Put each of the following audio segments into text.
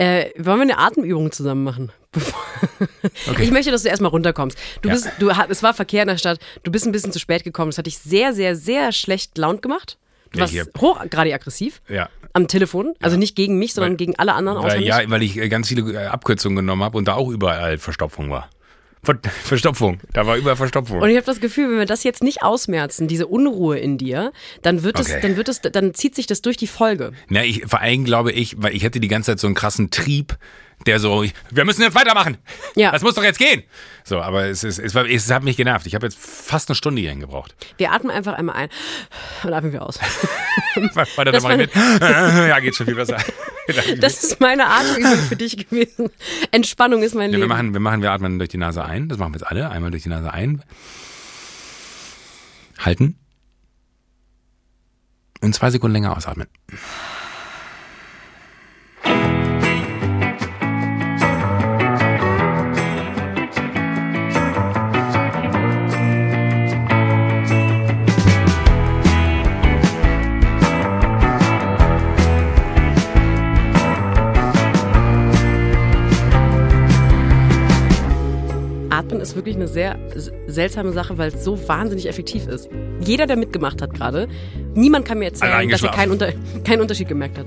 Äh, wollen wir eine Atemübung zusammen machen? Bevor- Ich möchte, dass du erstmal runterkommst. Du Ja. bist, du, es war Verkehr in der Stadt, du bist ein bisschen zu spät gekommen. Das hat dich sehr, sehr, sehr schlecht launt gemacht. Du Ja, warst hochgradig aggressiv Ja. am Telefon. Also nicht gegen mich, sondern Weil- gegen alle anderen Weil, ja, weil ich äh, ganz viele äh, Abkürzungen genommen habe und da auch überall Verstopfung war. Ver Verstopfung. Da war überall Verstopfung. Und ich habe das Gefühl, wenn wir das jetzt nicht ausmerzen, diese Unruhe in dir, dann wird es, Okay. dann wird es, dann zieht sich das durch die Folge. Na, ich, vor allem glaube ich, weil ich hätte die ganze Zeit so einen krassen Trieb, der so, wir müssen jetzt weitermachen. Ja. Das muss doch jetzt gehen. So, aber es, ist, es, war, es hat mich genervt. Ich habe jetzt fast eine Stunde hierhin gebraucht. Wir atmen einfach einmal ein und atmen wir aus. Warte, da Das mach ich mit. ja, geht schon viel besser. Das ist meine Atemübung für dich gewesen. Entspannung ist mein Ja, Leben. wir machen, wir machen, wir atmen durch die Nase ein. Das machen wir jetzt alle. Einmal durch die Nase ein. Halten. Und zwei Sekunden länger ausatmen. Atmen ist wirklich eine sehr seltsame Sache, weil es so wahnsinnig effektiv ist. Jeder, der mitgemacht hat gerade, niemand kann mir erzählen, dass er keinen, unter, keinen Unterschied gemerkt hat.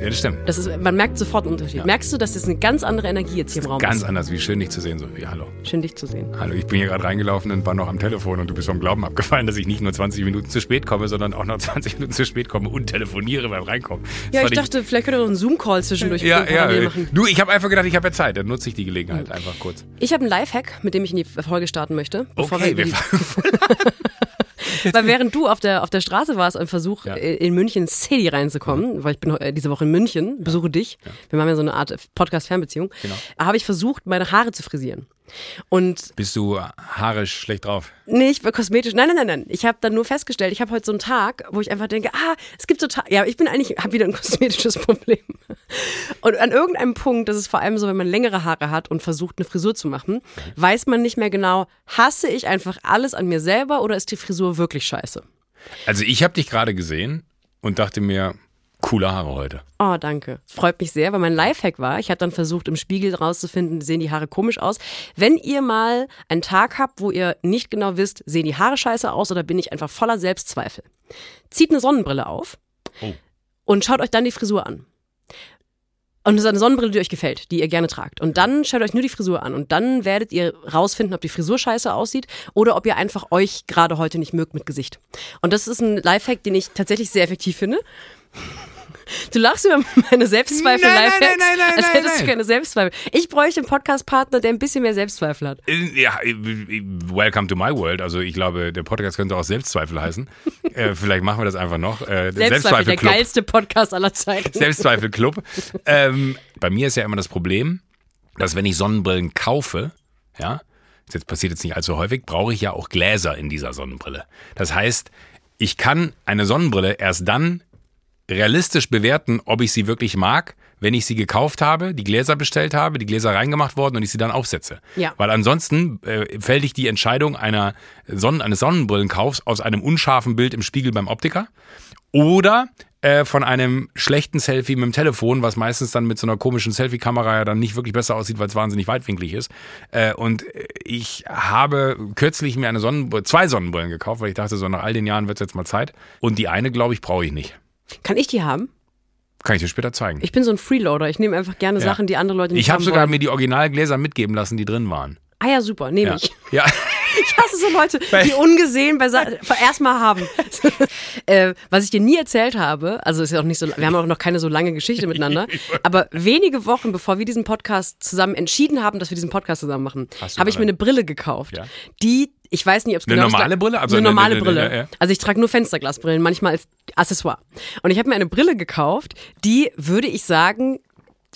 Ja, das stimmt. Das ist, man merkt sofort einen Unterschied. Merkst du, dass das eine ganz andere Energie jetzt hier im Raum Ganz ist? anders, wie schön dich zu sehen, Sophie. Hallo. Schön, dich zu sehen. Hallo, ich bin hier gerade reingelaufen und war noch am Telefon und du bist vom Glauben abgefallen, dass ich nicht nur 20 Minuten zu spät komme, sondern auch noch 20 Minuten zu spät komme und telefoniere beim Reinkommen. Das Ja, ich dachte, vielleicht könnt ihr doch einen Zoom-Call zwischendurch ja, ja. machen. Du, ich habe einfach gedacht, ich habe ja Zeit, dann nutze ich die Gelegenheit einfach kurz. Ich habe einen Lifehack, mit dem ich in die Folge starten möchte. bevor Okay, wir wir Weil während du auf der, auf der Straße warst und Versuch, Ja. äh, in München City reinzukommen, weil ich bin äh, diese Woche in München, besuche dich, wir haben ja so eine Art Podcast-Fernbeziehung, Genau. habe ich versucht, meine Haare zu frisieren. Und Bist du haarisch schlecht drauf? nicht kosmetisch, nein, nein, nein, nein. Ich habe dann nur festgestellt, ich habe heute so einen Tag, wo ich einfach denke, ah, es gibt so Tage, ja, ich bin eigentlich, habe wieder ein kosmetisches Problem. Und an irgendeinem Punkt, das ist vor allem so, wenn man längere Haare hat und versucht, eine Frisur zu machen, weiß man nicht mehr genau, hasse ich einfach alles an mir selber oder ist die Frisur wirklich scheiße? Also ich habe dich gerade gesehen und dachte mir, coole Haare heute. Oh, danke. Freut mich sehr, weil mein Lifehack war, ich habe dann versucht, im Spiegel rauszufinden, sehen die Haare komisch aus. Wenn ihr mal einen Tag habt, wo ihr nicht genau wisst, sehen die Haare scheiße aus oder bin ich einfach voller Selbstzweifel, zieht eine Sonnenbrille auf Oh. und schaut euch dann die Frisur an. Und es ist eine Sonnenbrille, die euch gefällt, die ihr gerne tragt. Und dann schaut euch nur die Frisur an. Und dann werdet ihr rausfinden, ob die Frisur scheiße aussieht oder ob ihr einfach euch gerade heute nicht mögt mit Gesicht. Und das ist ein Lifehack, den ich tatsächlich sehr effektiv finde. Du lachst über meine Selbstzweifel Nein, nein, nein, nein, nein, als nein, hättest du nein. keine Selbstzweifel. Ich bräuchte einen Podcast-Partner, der ein bisschen mehr Selbstzweifel hat. Äh, Ja, äh, welcome to my world. Also ich glaube, der Podcast könnte auch Selbstzweifel heißen. äh, vielleicht machen wir das einfach noch. Äh, Selbstzweifel, der geilste Podcast aller Zeiten. Selbstzweifelclub. ähm, bei mir ist ja immer das Problem, dass wenn ich Sonnenbrillen kaufe, ja, das passiert jetzt nicht allzu häufig, brauche ich ja auch Gläser in dieser Sonnenbrille. Das heißt, ich kann eine Sonnenbrille erst dann realistisch bewerten, ob ich sie wirklich mag, wenn ich sie gekauft habe, die Gläser bestellt habe, die Gläser reingemacht worden und ich sie dann aufsetze. Ja. Weil ansonsten äh, fällt ich die Entscheidung einer Sonnen eines Sonnenbrillenkaufs aus einem unscharfen Bild im Spiegel beim Optiker oder äh, von einem schlechten Selfie mit dem Telefon, was meistens dann mit so einer komischen Selfie-Kamera ja dann nicht wirklich besser aussieht, weil es wahnsinnig weitwinklig ist. Äh, und äh, ich habe kürzlich mir eine Sonnenbrille, zwei Sonnenbrillen gekauft, weil ich dachte, so nach all den Jahren wird es jetzt mal Zeit. Und die eine, glaube ich, brauche ich nicht. Kann ich die haben? Kann ich dir später zeigen. Ich bin so ein Freeloader. Ich nehme einfach gerne Ja. Sachen, die andere Leute nicht Ich habe haben sogar wollen. mir die Originalgläser mitgeben lassen, die drin waren. Ah ja, super, nehme Ja. ich. ja. Ich hasse so Leute, die ungesehen bei Sa erstmal haben. äh, was ich dir nie erzählt habe, also ist ja auch nicht so, wir haben auch noch keine so lange Geschichte miteinander, aber wenige Wochen bevor wir diesen Podcast zusammen entschieden haben, dass wir diesen Podcast zusammen machen, habe ich mir eine- eine Brille gekauft, Ja. die ich weiß nicht, ob es Eine genau das normale Brille? Also eine eine- normale eine- Brille. eine- ja. Also ich trage nur Fensterglasbrillen, manchmal als Accessoire. Und ich habe mir eine Brille gekauft, die würde ich sagen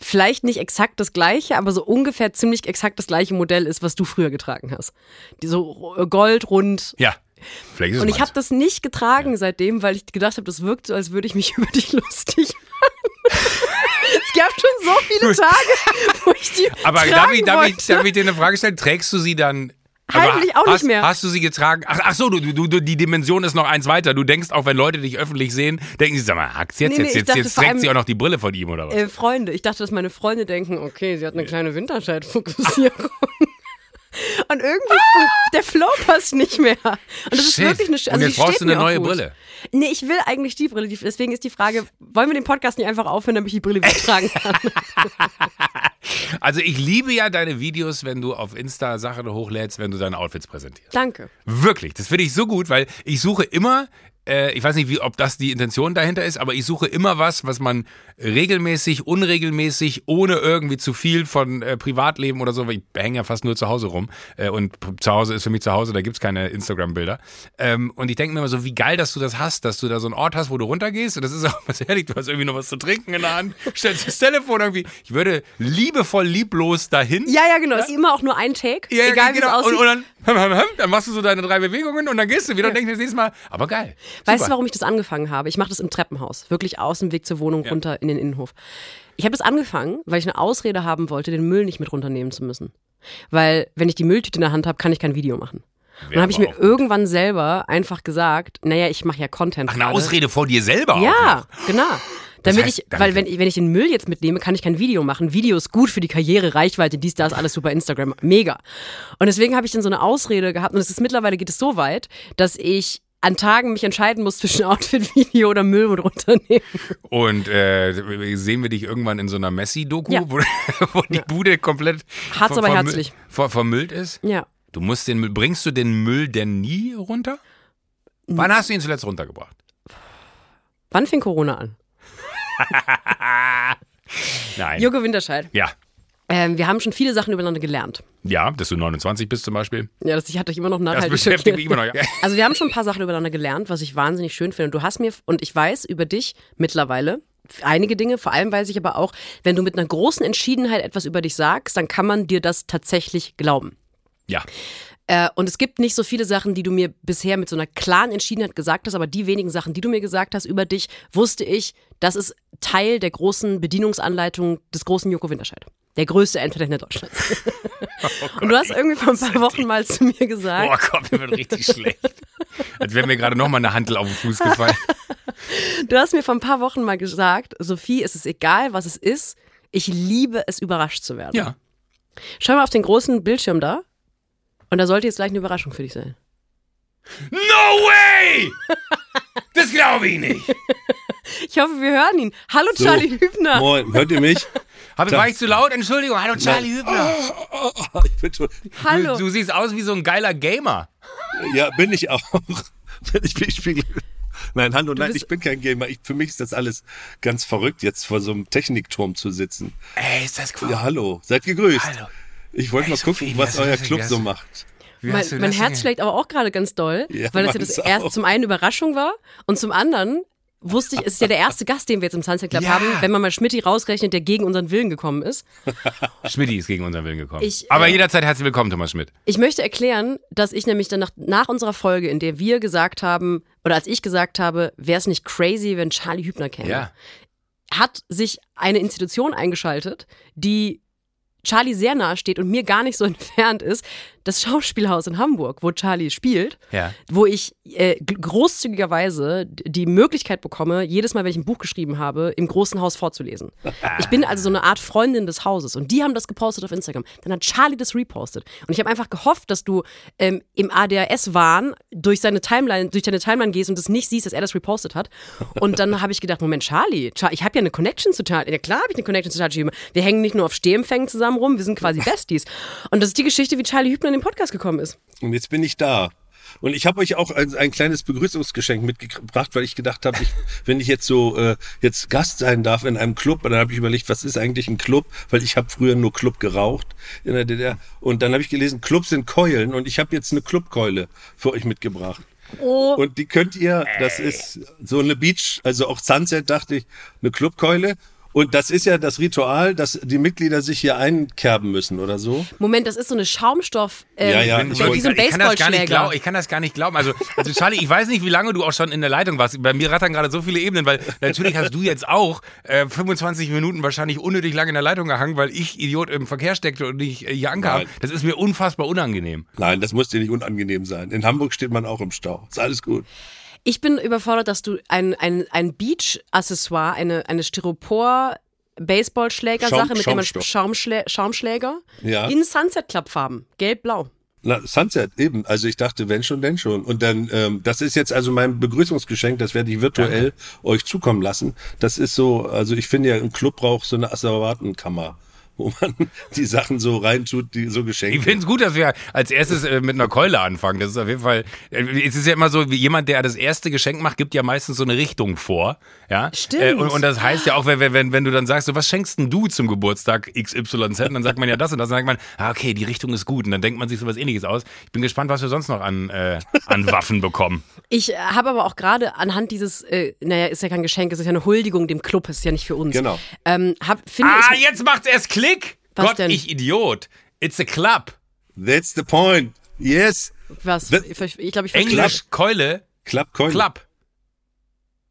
vielleicht nicht exakt das gleiche, aber so ungefähr ziemlich exakt das gleiche Modell ist, was du früher getragen hast. Die so goldrund. Ja. Vielleicht ist es Und ich habe das nicht getragen seitdem, weil ich gedacht habe, das wirkt so, als würde ich mich über dich lustig machen. es gab schon so viele Tage, wo ich die Aber darf ich, darf, ich, darf ich dir eine Frage stellen? Trägst du sie dann Hallen will ich auch hast, nicht mehr. Hast du sie getragen? Ach, ach so, du, du, du, die Dimension ist noch eins weiter. Du denkst auch, wenn Leute dich öffentlich sehen, denken sie, sag mal, hackt's jetzt, Nee, nee, jetzt, jetzt, dachte jetzt trägt allem- sie auch noch die Brille von ihm oder was? Äh, Freunde. Ich dachte, dass meine Freunde denken, okay, sie hat eine kleine Winterscheidfokussierung. Und irgendwie, fun- der Flow passt nicht mehr. Und das ist Shit. wirklich eine Sch- Und also jetzt brauchst du eine neue gut. Brille. Nee, ich will eigentlich die Brille. Deswegen ist die Frage, wollen wir den Podcast nicht einfach aufhören, damit ich die Brille wieder tragen kann? Also ich liebe ja deine Videos, wenn du auf Insta Sachen hochlädst, wenn du deine Outfits präsentierst. Danke. Wirklich, das finde ich so gut, weil ich suche immer, äh, ich weiß nicht, wie, ob das die Intention dahinter ist, aber ich suche immer was, was man regelmäßig, unregelmäßig, ohne irgendwie zu viel von äh, Privatleben oder so, weil ich hänge ja fast nur zu Hause rum äh, und zu Hause ist für mich zu Hause, da gibt's keine Instagram-Bilder. Ähm, und ich denke mir immer so, wie geil, dass du das hast, dass du da so einen Ort hast, wo du runtergehst und das ist auch was ehrlich, du hast irgendwie noch was zu trinken in der Hand, stellst das Telefon irgendwie, ich würde liebevoll lieblos dahin. Ja, ja, genau. Ist immer auch nur ein Take. Ja, egal wie es genau. aussieht. Und, und dann, dann machst du so deine drei Bewegungen und dann gehst du wieder und denkst dir das nächste Mal, aber geil. Weißt du, Super. warum ich das angefangen habe? Ich mache das im Treppenhaus, wirklich aus dem Weg zur Wohnung runter in den Innenhof. Ich habe das angefangen, weil ich eine Ausrede haben wollte, den Müll nicht mit runternehmen zu müssen. Weil, wenn ich die Mülltüte in der Hand habe, kann ich kein Video machen. Und dann habe ich mir gut. irgendwann selber einfach gesagt, naja, ich mache ja Content. Ach, eine. Ausrede vor dir selber Ja, genau. Damit heißt, ich, weil wenn, ich- wenn ich den Müll jetzt mitnehme, kann ich kein Video machen. Video ist gut für die Karriere, Reichweite, dies, das, alles super Instagram, mega. Und deswegen habe ich dann so eine Ausrede gehabt und es ist mittlerweile geht es so weit, dass ich an Tagen mich entscheiden muss zwischen Outfit, Video oder Müll mit runternehmen. Und äh, sehen wir dich irgendwann in so einer Messi-Doku, Ja. wo, wo die Bude komplett ver- aber herzlich. ver- vermüllt ist? Ja. Du musst den Müll, bringst du den Müll denn nie runter? Wann hast du ihn zuletzt runtergebracht? Wann fing Corona an? Nein. Jürgen Winterscheid. ja. Ähm, wir haben schon viele Sachen übereinander gelernt. Ja, dass du 29 bist zum Beispiel. Ja, das ich hatte ich immer noch Das nachhaltig beschäftigt schockiert. mich immer noch. Ja. Also wir haben schon ein paar Sachen übereinander gelernt, was ich wahnsinnig schön finde. Und du hast mir, und ich weiß über dich mittlerweile einige Dinge, vor allem weiß ich aber auch, wenn du mit einer großen Entschiedenheit etwas über dich sagst, dann kann man dir das tatsächlich glauben. ja. Äh, und es gibt nicht so viele Sachen, die du mir bisher mit so einer klaren Entschiedenheit gesagt hast, aber die wenigen Sachen, die du mir gesagt hast über dich, wusste ich, das ist Teil der großen Bedienungsanleitung des großen Joko Winterscheid. Der größte Entertainer Deutschlands. und du hast irgendwie vor ein paar Wochen mal zu mir gesagt, Boah, Gott, mir wird richtig schlecht. Als wäre mir gerade nochmal eine Hantel auf den Fuß gefallen. Du hast mir vor ein paar Wochen mal gesagt, Sophie, es ist egal, was es ist. Ich liebe es, überrascht zu werden. Ja. Schau mal auf den großen Bildschirm da. Und da sollte jetzt gleich eine Überraschung für dich sein. No way! Das glaube ich nicht. Ich hoffe, wir hören ihn. Hallo, So. Charlie Hübner. Moin, hört ihr mich? Hab, war ich zu laut? Entschuldigung. Hallo, Charlie Hübner. Ich bin schon, Hallo. Du, du siehst aus wie so ein geiler Gamer. ja, bin ich auch. Wenn ich mich spiegel. Nein, hallo, nein, bist- ich bin kein Gamer. Ich, für mich ist das alles ganz verrückt, jetzt vor so einem Technikturm zu sitzen. Ey, ist das cool. Ja, hallo, seid gegrüßt. Hallo. Ich wollte mal gucken, Sophie, was euer Club so macht. Mein, mein Herz schlägt aber auch gerade ganz doll, Ja, weil das ja das erst auch. zum einen Überraschung war und zum anderen wusste ich, es ist ja der erste Gast, den wir jetzt im Sunset Club Ja. haben, wenn man mal Schmidti rausrechnet, der gegen unseren Willen gekommen ist. Schmidti ist gegen unseren Willen gekommen. Ich, Aber äh, jederzeit herzlich willkommen, Thomas Schmidt. Ich möchte erklären, dass ich nämlich dann nach, nach unserer Folge, in der wir gesagt haben, oder als ich gesagt habe, wäre es nicht crazy, wenn Charlie Hübner käme, Ja. hat sich eine Institution eingeschaltet, die Charlie sehr nahe steht und mir gar nicht so entfernt ist, das Schauspielhaus in Hamburg, wo Charlie spielt, Ja. wo ich äh, großzügigerweise die Möglichkeit bekomme, jedes Mal, wenn ich ein Buch geschrieben habe, im großen Haus vorzulesen. Ich bin also so eine Art Freundin des Hauses und die haben das gepostet auf Instagram. Dann hat Charlie das repostet und ich habe einfach gehofft, dass du ähm, im ADHS-Wahn durch seine Timeline, durch deine Timeline gehst und es nicht siehst, dass er das repostet hat. Und dann habe ich gedacht, Moment, Charlie, Char ich habe ja eine Connection zu Charlie. Ja klar habe ich eine Connection zu Charlie. Wir hängen nicht nur auf Stehempfängen zusammen rum, wir sind quasi Besties. Und das ist die Geschichte, wie Charlie Hübner in den Podcast gekommen ist. Und jetzt bin ich da. Und ich habe euch auch ein, ein kleines Begrüßungsgeschenk mitgebracht, weil ich gedacht habe, ich, wenn ich jetzt so äh, jetzt Gast sein darf in einem Club, dann habe ich überlegt, was ist eigentlich ein Club? Weil ich habe früher nur Club geraucht in der DDR. Und dann habe ich gelesen, Clubs sind Keulen und ich habe jetzt eine Clubkeule für euch mitgebracht. Oh. Und die könnt ihr, das ist so eine Beach, also auch Sunset dachte ich, eine Clubkeule. Und das ist ja das Ritual, dass die Mitglieder sich hier einkerben müssen oder so. Moment, das ist so eine Schaumstoff. Ähm, Ja, ja, wie ich so wollte- ein ich kann das gar nicht Baseballschläger. glauben. Ich kann das gar nicht glauben. Also, also Charlie, ich weiß nicht, wie lange du auch schon in der Leitung warst. Bei mir rattern gerade so viele Ebenen, weil natürlich hast du jetzt auch äh, 25 Minuten wahrscheinlich unnötig lange in der Leitung gehangen, weil ich Idiot im Verkehr steckte und nicht äh, hier ankam. Nein. Das ist mir unfassbar unangenehm. Nein, das muss dir nicht unangenehm sein. In Hamburg steht man auch im Stau. Ist alles gut. Ich bin überfordert, dass du ein, ein, ein Beach-Accessoire, eine, eine Styropor-Baseballschläger-Sache, Schaum- mit der man Schaumschläger Ja. in Sunset Club Farben, gelb-blau. Na, Sunset, eben. Also ich dachte, wenn schon, denn schon. Und dann, ähm, das ist jetzt also mein Begrüßungsgeschenk, das werde ich virtuell euch zukommen lassen. Das ist so, also ich finde ja, im Club braucht so eine Asservatenkammer, wo man die Sachen so reintut, die so Ich geschenkt finde es gut, dass wir als erstes äh, mit einer Keule anfangen. Das ist auf jeden Fall. Äh, es ist ja immer so, wie jemand, der das erste Geschenk macht, gibt ja meistens so eine Richtung vor. Ja. Stimmt. Äh, und, und das heißt ja auch, wenn, wenn, wenn du dann sagst, so, was schenkst denn du zum Geburtstag XYZ? Und dann sagt man ja das und das. Und dann sagt man, ah, okay, die Richtung ist gut. Und dann denkt man sich so was ähnliches aus. Ich bin gespannt, was wir sonst noch an, äh, an Waffen bekommen. Ich äh, habe aber auch gerade anhand dieses, äh, naja, ist ja kein Geschenk, es ist ja eine Huldigung dem Club, ist ja nicht für uns. Genau. Ähm, hab, Ah, ich, jetzt macht's erst Klick! Was Gott, denn? ich Idiot. It's a club. That's the point. Yes. was, Was? ich, glaube, ich verstehe. Englisch Keule, Klapp, Keule. Club.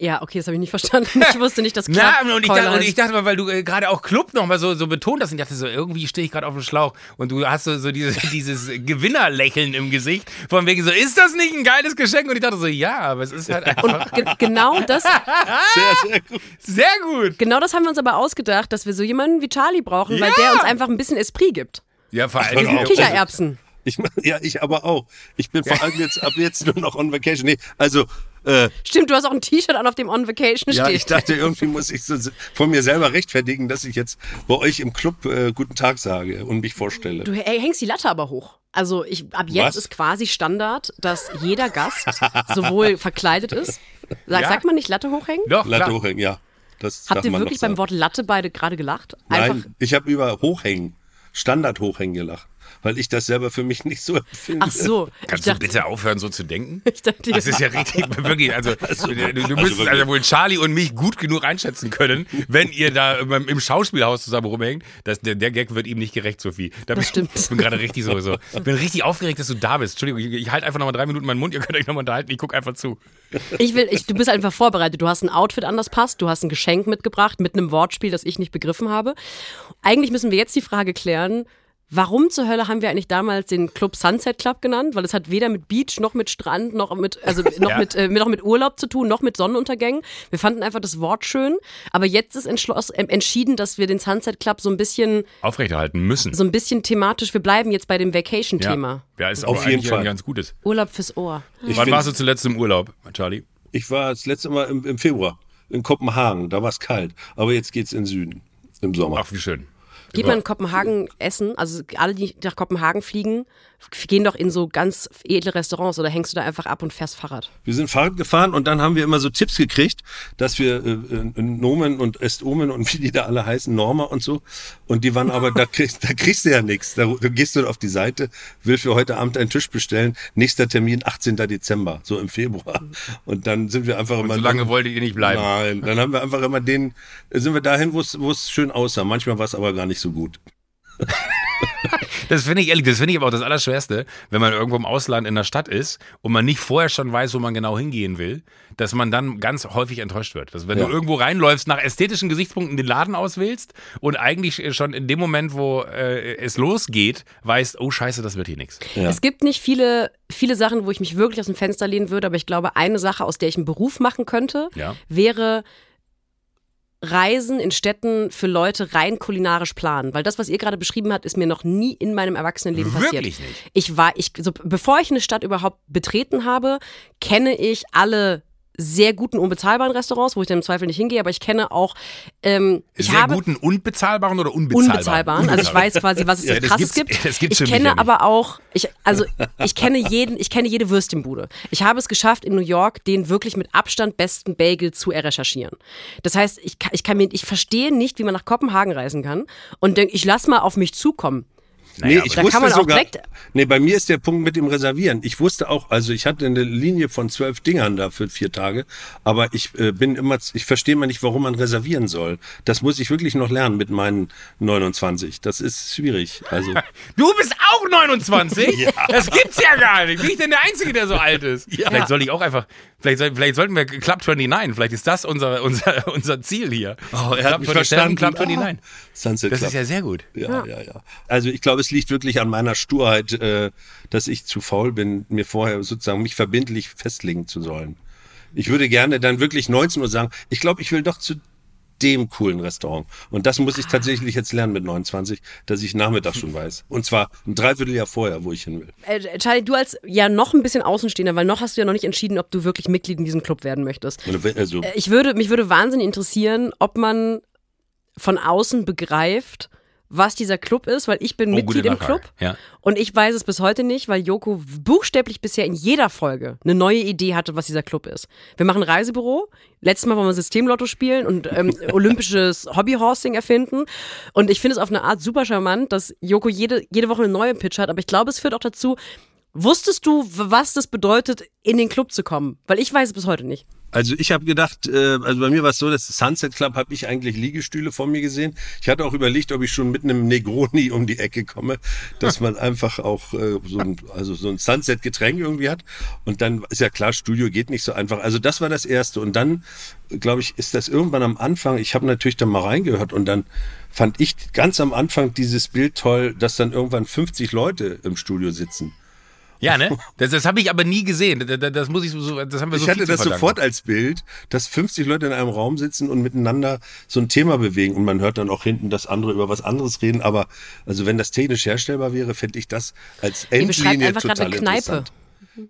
Ja, okay, das habe ich nicht verstanden. Ich wusste nicht, dass Club Na, und ich, dachte, und ich dachte mal, weil du äh, gerade auch Club nochmal so, so betont hast, und ich dachte so, irgendwie stehe ich gerade auf dem Schlauch und du hast so, so dieses, dieses Gewinnerlächeln im Gesicht, von wegen so, ist das nicht ein geiles Geschenk? Und ich dachte so, ja, aber es ist halt einfach Ge genau das, Sehr, sehr gut. sehr gut. genau das haben wir uns aber ausgedacht, dass wir so jemanden wie Charlie brauchen, weil Ja. der uns einfach ein bisschen Esprit gibt. Ja, vor Wir allem sind auch. Kichererbsen. Ich, ja, ich aber auch. Ich bin vor allem jetzt ab jetzt nur noch on vacation. Nee, also, äh, Stimmt, du hast auch ein T-Shirt an, auf dem On Vacation ja, steht. ich dachte, irgendwie muss ich so von mir selber rechtfertigen, dass ich jetzt bei euch im Club äh, guten Tag sage und mich vorstelle. Du ey, hängst die Latte aber hoch. Also ich, ab jetzt Was? ist quasi Standard, dass jeder Gast sowohl verkleidet ist. Sag, Ja. Sagt man nicht Latte hochhängen? Doch, Latte klar. hochhängen, ja. Das Habt ihr wirklich beim. Wort Latte beide gerade gelacht? Einfach, Nein, ich habe über Hochhängen, Standard Hochhängen gelacht, weil ich das selber für mich nicht so empfinde. Ach so. Kannst ich du dachte, bitte aufhören, so zu denken? ich dachte, Das ist ja richtig, wirklich, also, du, du müsstest wirklich. also wohl Charlie und mich gut genug einschätzen können, wenn ihr da im, Schauspielhaus zusammen rumhängt. Das, der, der Gag wird ihm nicht gerecht, Sophie. Da bin, stimmt. Ich bin gerade richtig so, so. Ich bin richtig aufgeregt, dass du da bist. Entschuldigung, ich, ich halte einfach nochmal drei Minuten meinen Mund, ihr könnt euch nochmal unterhalten, ich gucke einfach zu. ich will, ich, du bist einfach vorbereitet. Du hast ein Outfit an das passt, du hast ein Geschenk mitgebracht mit einem Wortspiel, das ich nicht begriffen habe. Eigentlich müssen wir jetzt die Frage klären, Warum zur Hölle haben wir eigentlich damals den Club Sunset Club genannt? Weil es hat weder mit Beach noch mit Strand noch mit also noch Ja. mit äh, noch mit Urlaub zu tun, noch mit Sonnenuntergängen. Wir fanden einfach das Wort schön, aber jetzt ist entschloss, äh, entschieden, dass wir den Sunset Club so ein bisschen Aufrechterhalten müssen. so ein bisschen thematisch. Wir bleiben jetzt bei dem Vacation Thema. Ja, ist Auf jeden eigentlich Fall. ein ganz gutes. Urlaub fürs Ohr. Ich Wann warst du zuletzt im Urlaub, Charlie? Ich war das letzte Mal im, im Februar in Kopenhagen, da war es kalt, aber jetzt geht's in den Süden im Sommer. Ach, wie schön. Geht man in Kopenhagen essen? Also alle, die nach Kopenhagen fliegen, gehen doch in so ganz edle Restaurants oder hängst du da einfach ab und fährst Fahrrad? Wir sind Fahrrad gefahren und dann haben wir immer so Tipps gekriegt, dass wir äh, äh, Nomen und Estomen und wie die da alle heißen, Norma und so. Und die waren aber, da kriegst, da kriegst du ja nichts. Da, da gehst du auf die Seite, will für heute Abend einen Tisch bestellen. Nächster Termin 18. Dezember, so im Februar. Und dann sind wir einfach immer. So lange wolltet ihr nicht bleiben. Nein, dann haben wir einfach immer den, sind wir dahin, wo es wo es schön aussah. Manchmal war es aber gar nicht so gut. Das finde ich ehrlich, das finde ich aber auch das Allerschwerste, wenn man irgendwo im Ausland in der Stadt ist und man nicht vorher schon weiß, wo man genau hingehen will, dass man dann ganz häufig enttäuscht wird. Dass wenn Ja. du irgendwo reinläufst, nach ästhetischen Gesichtspunkten den Laden auswählst und eigentlich schon in dem Moment, wo äh, es losgeht, weißt, oh scheiße, das wird hier nichts. Ja. Es gibt nicht viele, viele Sachen, wo ich mich wirklich aus dem Fenster lehnen würde, aber ich glaube, eine Sache, aus der ich einen Beruf machen könnte, Ja. wäre Reisen in Städten für Leute rein kulinarisch planen. Weil das, was ihr gerade beschrieben habt, ist mir noch nie in meinem Erwachsenenleben passiert. Wirklich nicht. Ich war, ich, so, bevor ich eine Stadt überhaupt betreten habe, kenne ich alle sehr guten, unbezahlbaren Restaurants, wo ich dann im Zweifel nicht hingehe, aber ich kenne auch, ähm, ich Sehr habe guten und bezahlbaren oder unbezahlbaren? unbezahlbaren. Also ich weiß quasi, was es Ja, krasses gibt. das gibt's ich kenne ja aber auch, ich, also ich kenne jeden, ich kenne jede Würstchenbude. Ich habe es geschafft, in New York den wirklich mit Abstand besten Bagel zu recherchieren. Das heißt, ich kann, ich kann mir, ich verstehe nicht, wie man nach Kopenhagen reisen kann und denke, ich lass mal auf mich zukommen. Nee, Naja, ich Da wusste kann man auch sogar, nee, bei mir ist der Punkt mit dem Reservieren. Ich wusste auch, also ich hatte eine Linie von zwölf Dingern da für vier Tage, aber ich äh, bin immer, ich verstehe mal nicht, warum man reservieren soll. Das muss ich wirklich noch lernen mit meinen 29. Das ist schwierig. Also Du bist auch 29? Das gibt's ja gar nicht. Bin ich denn der Einzige, der so alt ist? Vielleicht soll ich auch einfach, vielleicht, soll, vielleicht sollten wir Club 29, vielleicht ist das unser, unser, unser Ziel hier. Oh, er hat Club mich 27, verstanden. Club 29. Ah, Sunset Das Club. ist ja sehr gut. Ja, ja, ja. Also ich glaube, es liegt wirklich an meiner Sturheit, äh, dass ich zu faul bin, mir vorher sozusagen mich verbindlich festlegen zu sollen. Ich würde gerne dann wirklich 19 Uhr sagen, ich glaube, ich will doch zu dem coolen Restaurant. Und das muss ich tatsächlich jetzt lernen mit 29, dass ich Nachmittag schon weiß. Und zwar ein Dreivierteljahr vorher, wo ich hin will. Äh, Charlie, du als ja noch ein bisschen Außenstehender, weil noch hast du ja noch nicht entschieden, ob du wirklich Mitglied in diesem Club werden möchtest. Also, Äh, Ich würde, mich würde wahnsinnig interessieren, ob man von außen begreift, was dieser Club ist, weil ich bin Oh, Mitglied im. Club Ja. und ich weiß es bis heute nicht, weil Joko buchstäblich bisher in jeder Folge eine neue Idee hatte, was dieser Club ist. Wir machen Reisebüro. Letztes Mal wollen wir Systemlotto spielen und ähm, olympisches Hobbyhorsing erfinden. Und ich finde es auf eine Art super charmant, dass Joko jede, jede Woche eine neue Pitch hat. Aber ich glaube, es führt auch dazu, wusstest du, was das bedeutet, in den Club zu kommen? Weil ich weiß es bis heute nicht. Also ich habe gedacht, äh, also bei mir war es so, dass Sunset Club habe ich eigentlich Liegestühle vor mir gesehen. Ich hatte auch überlegt, ob ich schon mit einem Negroni um die Ecke komme, dass man einfach auch äh, so ein, also so ein Sunset-Getränk irgendwie hat. Und dann ist ja klar, Studio geht nicht so einfach. Also das war das Erste. Und dann, glaube ich, ist das irgendwann am Anfang, ich habe natürlich dann mal reingehört und dann fand ich ganz am Anfang dieses Bild toll, dass dann irgendwann 50 Leute im Studio sitzen. Ja, ne? Das, das habe ich aber nie gesehen. Das, das, muss ich so, das haben wir so Ich hatte das sofort als Bild, dass 50 Leute in einem Raum sitzen und miteinander so ein Thema bewegen und man hört dann auch hinten, dass andere über was anderes reden. Aber also wenn das technisch herstellbar wäre, fände ich das als Ihr beschreibt Endlinie einfach gerade total eine Kneipe.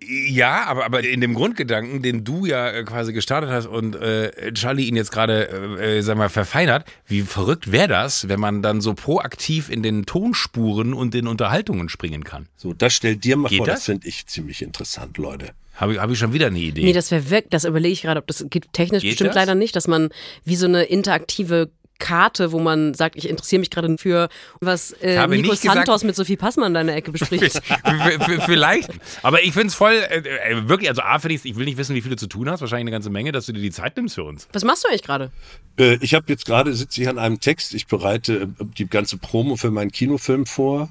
Ja, aber, aber in dem Grundgedanken, den du ja äh, quasi gestartet hast und äh, Charlie ihn jetzt gerade, äh, äh, sag mal, verfeinert, wie verrückt wäre das, wenn man dann so proaktiv in den Tonspuren und den Unterhaltungen springen kann? So, das stellt dir mal Geht vor, das? das finde ich ziemlich interessant, Leute. Habe ich, hab ich schon wieder eine Idee. Nee, das wäre weg. Das überlege ich gerade, ob das geht technisch Geht bestimmt das? leider nicht, dass man wie so eine interaktive Karte, wo man sagt, ich interessiere mich gerade für was äh, Nico nicht gesagt- Santos mit Sophie Passmann in deiner Ecke bespricht. Vielleicht. Aber ich finde es voll, äh, äh, wirklich, also A, finde ich, ich will nicht wissen, wie viel du zu tun hast, wahrscheinlich eine ganze Menge, dass du dir die Zeit nimmst für uns. was machst du eigentlich gerade? Äh, ich habe jetzt gerade, sitze ich an einem Text, ich bereite äh, die ganze Promo für meinen Kinofilm vor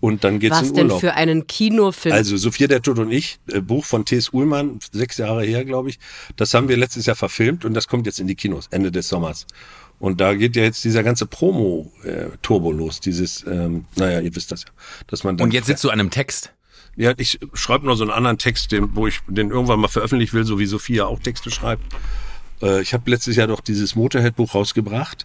und dann geht's Was in denn Urlaub. für einen Kinofilm? Also Sophia der Tod und ich, äh, Buch von T.S. Ullmann, sechs Jahre her, glaube ich. Das haben wir letztes Jahr verfilmt und das kommt jetzt in die Kinos, Ende des Sommers. Und da geht ja jetzt dieser ganze Promo-Turbo los, dieses, ähm, naja, ihr wisst das ja. Dass man dann Und jetzt sitzt du an einem Text. ja, ich schreibe noch so einen anderen Text, den, wo ich den irgendwann mal veröffentlichen will, so wie Sophia auch Texte schreibt. Äh, ich habe letztes Jahr doch dieses Motorhead-Buch rausgebracht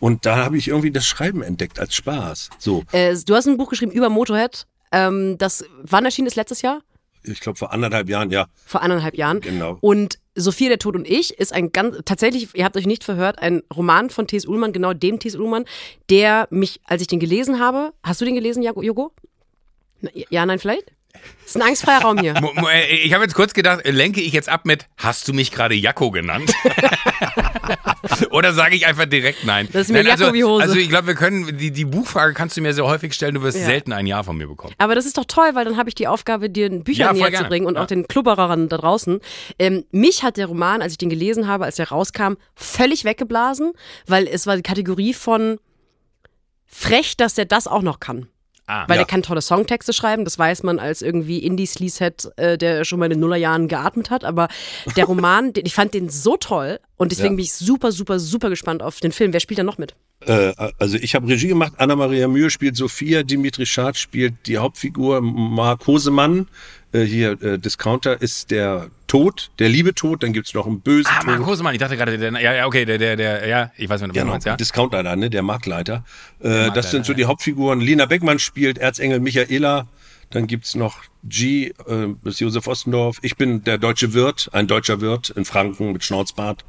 und da habe ich irgendwie das Schreiben entdeckt als Spaß. So, äh, du hast ein Buch geschrieben über Motorhead. Ähm, das wann erschien es letztes Jahr? ich glaube vor anderthalb Jahren, ja. Vor anderthalb Jahren. Genau. Und Sophia, der Tod und ich ist ein ganz, tatsächlich, ihr habt euch nicht verhört, ein Roman von T.S. Ullmann, genau dem T.S. Ullmann, der mich, als ich den gelesen habe, hast du den gelesen, Jago- Jogo? Ja, nein, vielleicht? Das ist ein angstfreier Raum hier. Äh, Ich habe jetzt kurz gedacht, äh, lenke ich jetzt ab mit, hast du mich gerade Jacko genannt? Oder sage ich einfach direkt nein? Das ist mir nein, also, wie Hose. Also ich glaube, wir können, die, die Buchfrage kannst du mir sehr häufig stellen, du wirst Ja. selten ein Ja von mir bekommen. Aber das ist doch toll, weil dann habe ich die Aufgabe, dir Bücher Ja, näher gerne. zu bringen und Ja. auch den Klubberern da draußen. Ähm, mich hat der Roman, als ich den gelesen habe, als der rauskam, völlig weggeblasen, weil es war die Kategorie von frech, dass der das auch noch kann. Ah, Weil Ja. er kann tolle Songtexte schreiben, das weiß man als irgendwie Indie-Sleazehead, äh, der schon mal in den Nullerjahren geatmet hat. Aber der Roman, den, ich fand den so toll und deswegen Ja. bin ich super, super, super gespannt auf den Film. Wer spielt da noch mit? Äh, also ich habe Regie gemacht, Anna-Maria Mühe spielt Sophia, Dimitri Schad spielt die Hauptfigur, Mark Hosemann, äh, hier äh, Discounter ist der Tod, der liebe Tod, dann gibt's noch einen bösen Ah, Tod. Marc Hosemann, ich dachte gerade, der, ja, ja, okay, der, der, der, ja, ich weiß, was du Genau, meinst, ja. Discounter da, ne, der Marktleiter. Äh, Marktleiter, das sind so die Hauptfiguren. Lina Beckmann spielt Erzengel Michaela. Dann gibt's noch G, äh, das ist Josef Ostendorf. Ich bin der deutsche Wirt, ein deutscher Wirt in Franken mit Schnauzbart.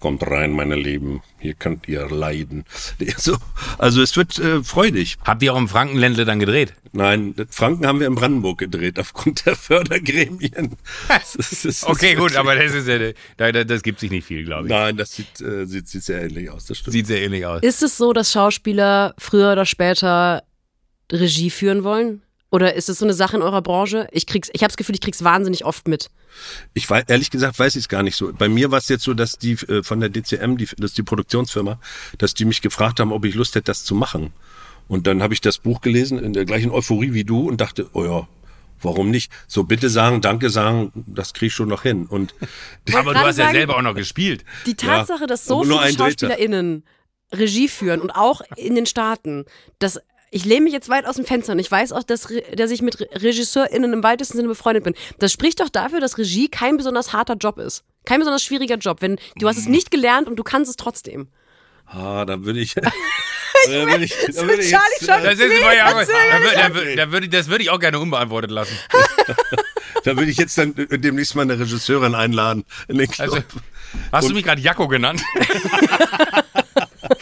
Kommt rein, meine Lieben, hier könnt ihr leiden. So, also es wird äh, freudig. Habt ihr auch im Frankenländle dann gedreht? Nein, Franken haben wir in Brandenburg gedreht, aufgrund der Fördergremien. Das ist- das ist Okay, gut, aber das ist ja, da, da, das gibt sich nicht viel, glaube ich. Nein, das sieht, äh, sieht, sieht sehr ähnlich aus, das stimmt. Sieht sehr ähnlich aus. Ist es so, dass Schauspieler früher oder später Regie führen wollen? Oder ist es so eine Sache in eurer Branche? Ich krieg's, ich habe das Gefühl, ich krieg's wahnsinnig oft mit. Ich weiß, ehrlich gesagt weiß ich es gar nicht so. Bei mir war es jetzt so, dass die äh, von der DCM, die, das ist die Produktionsfirma, dass die mich gefragt haben, ob ich Lust hätte, das zu machen. Und dann habe ich das Buch gelesen in der gleichen Euphorie wie du und dachte, oh ja, warum nicht? So bitte sagen, danke sagen, das krieg ich schon noch hin. Und aber du hast ja selber auch noch gespielt. Die Tatsache, ja, dass so viele SchauspielerInnen Regie führen und auch in den Staaten, das ich lehne mich jetzt weit aus dem Fenster und ich weiß auch, dass, dass ich mit RegisseurInnen im weitesten Sinne befreundet bin. Das spricht doch dafür, dass Regie kein besonders harter Job ist. Kein besonders schwieriger Job. Wenn du hast es nicht gelernt und du kannst es trotzdem. Ah, da würde ich. ich da würde ich, da würde ich jetzt, schon das, ist da, würde, das würde ich auch gerne unbeantwortet lassen. da würde ich jetzt dann demnächst mal eine Regisseurin einladen in den Club. Also, hast und, du mich gerade Jacko genannt?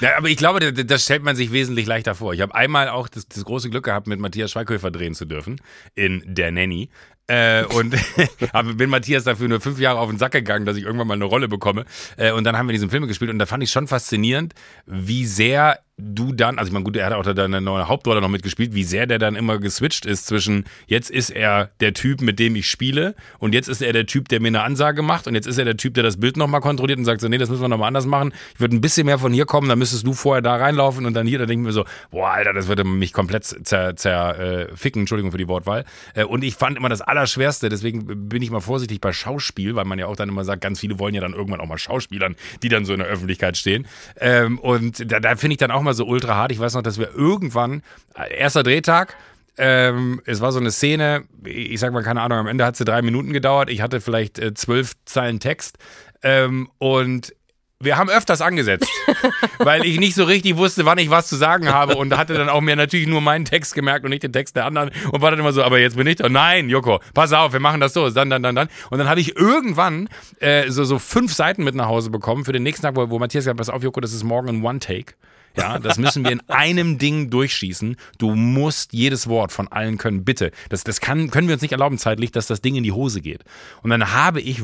ja, aber ich glaube, das stellt man sich wesentlich leichter vor. Ich habe einmal auch das, das, große Glück gehabt, mit Matthias Schweighöfer drehen zu dürfen in Der Nanny. Äh, und bin Matthias dafür nur fünf Jahre auf den Sack gegangen, dass ich irgendwann mal eine Rolle bekomme. Äh, und dann haben wir diesen Film gespielt und da fand ich schon faszinierend, wie sehr du dann, also ich meine, gut, er hat auch da eine neue Hauptrolle noch mitgespielt, wie sehr der dann immer geswitcht ist zwischen, jetzt ist er der Typ, mit dem ich spiele und jetzt ist er der Typ, der mir eine Ansage macht und jetzt ist er der Typ, der das Bild nochmal kontrolliert und sagt so, nee, das müssen wir nochmal anders machen. Ich würde ein bisschen mehr von hier kommen, dann müsstest du vorher da reinlaufen und dann hier, da denken wir so, boah, Alter, das würde mich komplett zerficken, zer, äh, Entschuldigung für die Wortwahl. Äh, und ich fand immer das Allerschwerste, deswegen bin ich mal vorsichtig bei Schauspiel, weil man ja auch dann immer sagt, ganz viele wollen ja dann irgendwann auch mal Schauspielern, die dann so in der Öffentlichkeit stehen. Ähm, und da, da finde ich dann auch mal so ultra hart. Ich weiß noch, dass wir irgendwann, äh, erster Drehtag, ähm, es war so eine Szene, ich sag mal, keine Ahnung, am Ende hat sie drei Minuten gedauert. Ich hatte vielleicht äh, zwölf Zeilen Text. Ähm, und wir haben öfters angesetzt, weil ich nicht so richtig wusste, wann ich was zu sagen habe und hatte dann auch mir natürlich nur meinen Text gemerkt und nicht den Text der anderen und war dann immer so, aber jetzt bin ich da. Nein, Joko, pass auf, wir machen das so, dann, dann, dann, dann. Und dann habe ich irgendwann äh, so, so fünf Seiten mit nach Hause bekommen für den nächsten Tag, wo, wo Matthias gesagt hat, pass auf, Joko, das ist morgen ein One-Take. Ja, das müssen wir in einem Ding durchschießen. Du musst jedes Wort von allen können, bitte. Das, das kann, können wir uns nicht erlauben zeitlich, dass das Ding in die Hose geht. Und dann habe ich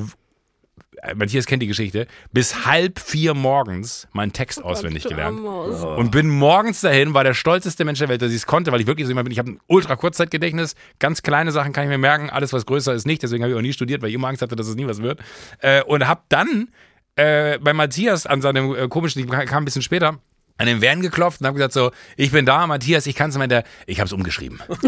Matthias kennt die Geschichte, bis halb vier morgens meinen Text oh auswendig gelernt. Oh. Und bin morgens dahin, war der stolzeste Mensch der Welt, dass ich es konnte, weil ich wirklich so jemand bin, ich habe ein ultra Kurzzeitgedächtnis, ganz kleine Sachen kann ich mir merken, alles was größer ist nicht, deswegen habe ich auch nie studiert, weil ich immer Angst hatte, dass es nie was wird. Äh, und habe dann äh, bei Matthias an seinem äh, komischen, ich kam ein bisschen später, an den Van geklopft und habe gesagt so, ich bin da, Matthias, ich kann es mal, ich habe es umgeschrieben.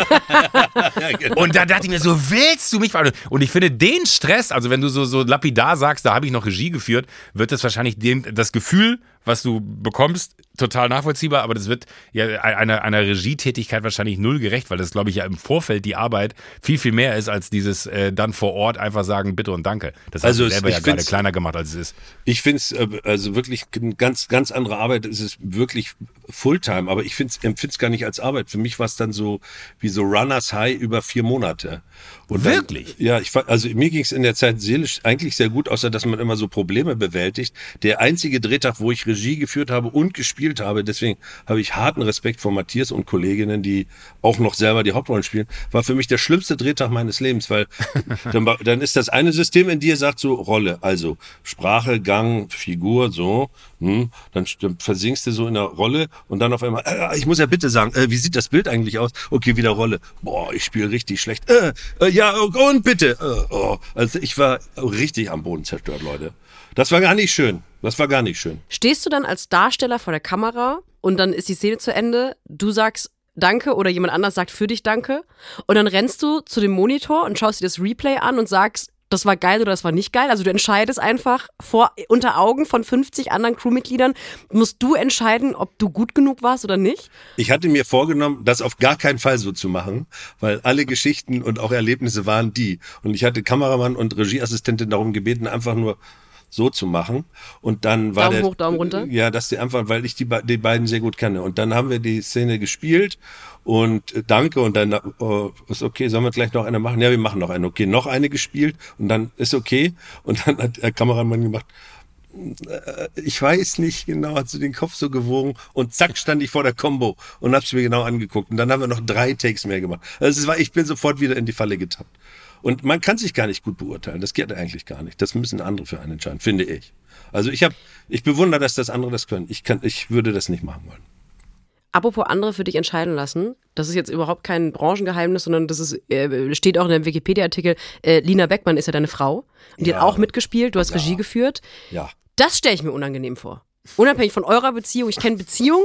ja, genau. Und da dachte ich mir so, willst du mich Und ich finde den Stress, also wenn du so, so lapidar sagst, da habe ich noch Regie geführt, wird das wahrscheinlich dem, das Gefühl was du bekommst, total nachvollziehbar, aber das wird ja einer, einer Regietätigkeit wahrscheinlich null gerecht, weil das, glaube ich, ja im Vorfeld die Arbeit viel, viel mehr ist, als dieses äh, dann vor Ort einfach sagen, bitte und danke. Das also hast du selber ja gerade kleiner gemacht, als es ist. Ich finde es äh, also wirklich eine ganz, ganz andere Arbeit. Es ist wirklich Fulltime, aber ich empfinde es gar nicht als Arbeit. Für mich war es dann so wie so Runners High über vier Monate. Und Wirklich? Dann, ja, ich also mir ging es in der Zeit seelisch eigentlich sehr gut, außer dass man immer so Probleme bewältigt. Der einzige Drehtag, wo ich Regie geführt habe und gespielt habe, deswegen habe ich harten Respekt vor Matthias und Kolleginnen, die auch noch selber die Hauptrollen spielen, war für mich der schlimmste Drehtag meines Lebens, weil dann, dann ist das eine System in dir sagt so Rolle, also Sprache, Gang, Figur, so, hm, dann, dann versinkst du so in der Rolle und dann auf einmal, äh, ich muss ja bitte sagen, äh, wie sieht das Bild eigentlich aus? Okay, wieder Rolle. Boah, ich spiele richtig schlecht. Äh, äh, ja, und bitte. Äh, oh. Also ich war richtig am Boden zerstört, Leute. Das war gar nicht schön. Das war gar nicht schön. Stehst du dann als Darsteller vor der Kamera und dann ist die Szene zu Ende, du sagst Danke oder jemand anders sagt für dich Danke und dann rennst du zu dem Monitor und schaust dir das Replay an und sagst, das war geil oder das war nicht geil. Also du entscheidest einfach vor, unter Augen von 50 anderen Crewmitgliedern, musst du entscheiden, ob du gut genug warst oder nicht? Ich hatte mir vorgenommen, das auf gar keinen Fall so zu machen, weil alle Geschichten und auch Erlebnisse waren die. Und ich hatte Kameramann und Regieassistentin darum gebeten, einfach nur so zu machen. Und dann war Daumen der, hoch, Daumen runter. Ja, dass die einfach, weil ich die, die beiden sehr gut kenne. Und dann haben wir die Szene gespielt und äh, danke und dann oh, ist okay, sollen wir gleich noch eine machen? Ja, wir machen noch eine. Okay, noch eine gespielt und dann ist okay. Und dann hat der Kameramann gemacht, äh, ich weiß nicht genau, hat sie den Kopf so gewogen und zack stand ich vor der Combo und hab's mir genau angeguckt und dann haben wir noch drei Takes mehr gemacht. Also es war, ich bin sofort wieder in die Falle getappt. Und man kann sich gar nicht gut beurteilen. Das geht eigentlich gar nicht. Das müssen andere für einen entscheiden, finde ich. Also ich habe, ich bewundere, dass das andere das können. Ich kann, ich würde das nicht machen wollen. Apropos andere für dich entscheiden lassen, das ist jetzt überhaupt kein Branchengeheimnis, sondern das ist, äh, steht auch in dem Wikipedia-Artikel, äh, Lina Beckmann ist ja deine Frau. Und die Ja. hat auch mitgespielt, du hast Ja. Regie geführt. Ja. Das stelle ich mir unangenehm vor. Unabhängig von eurer Beziehung, ich kenne Beziehung.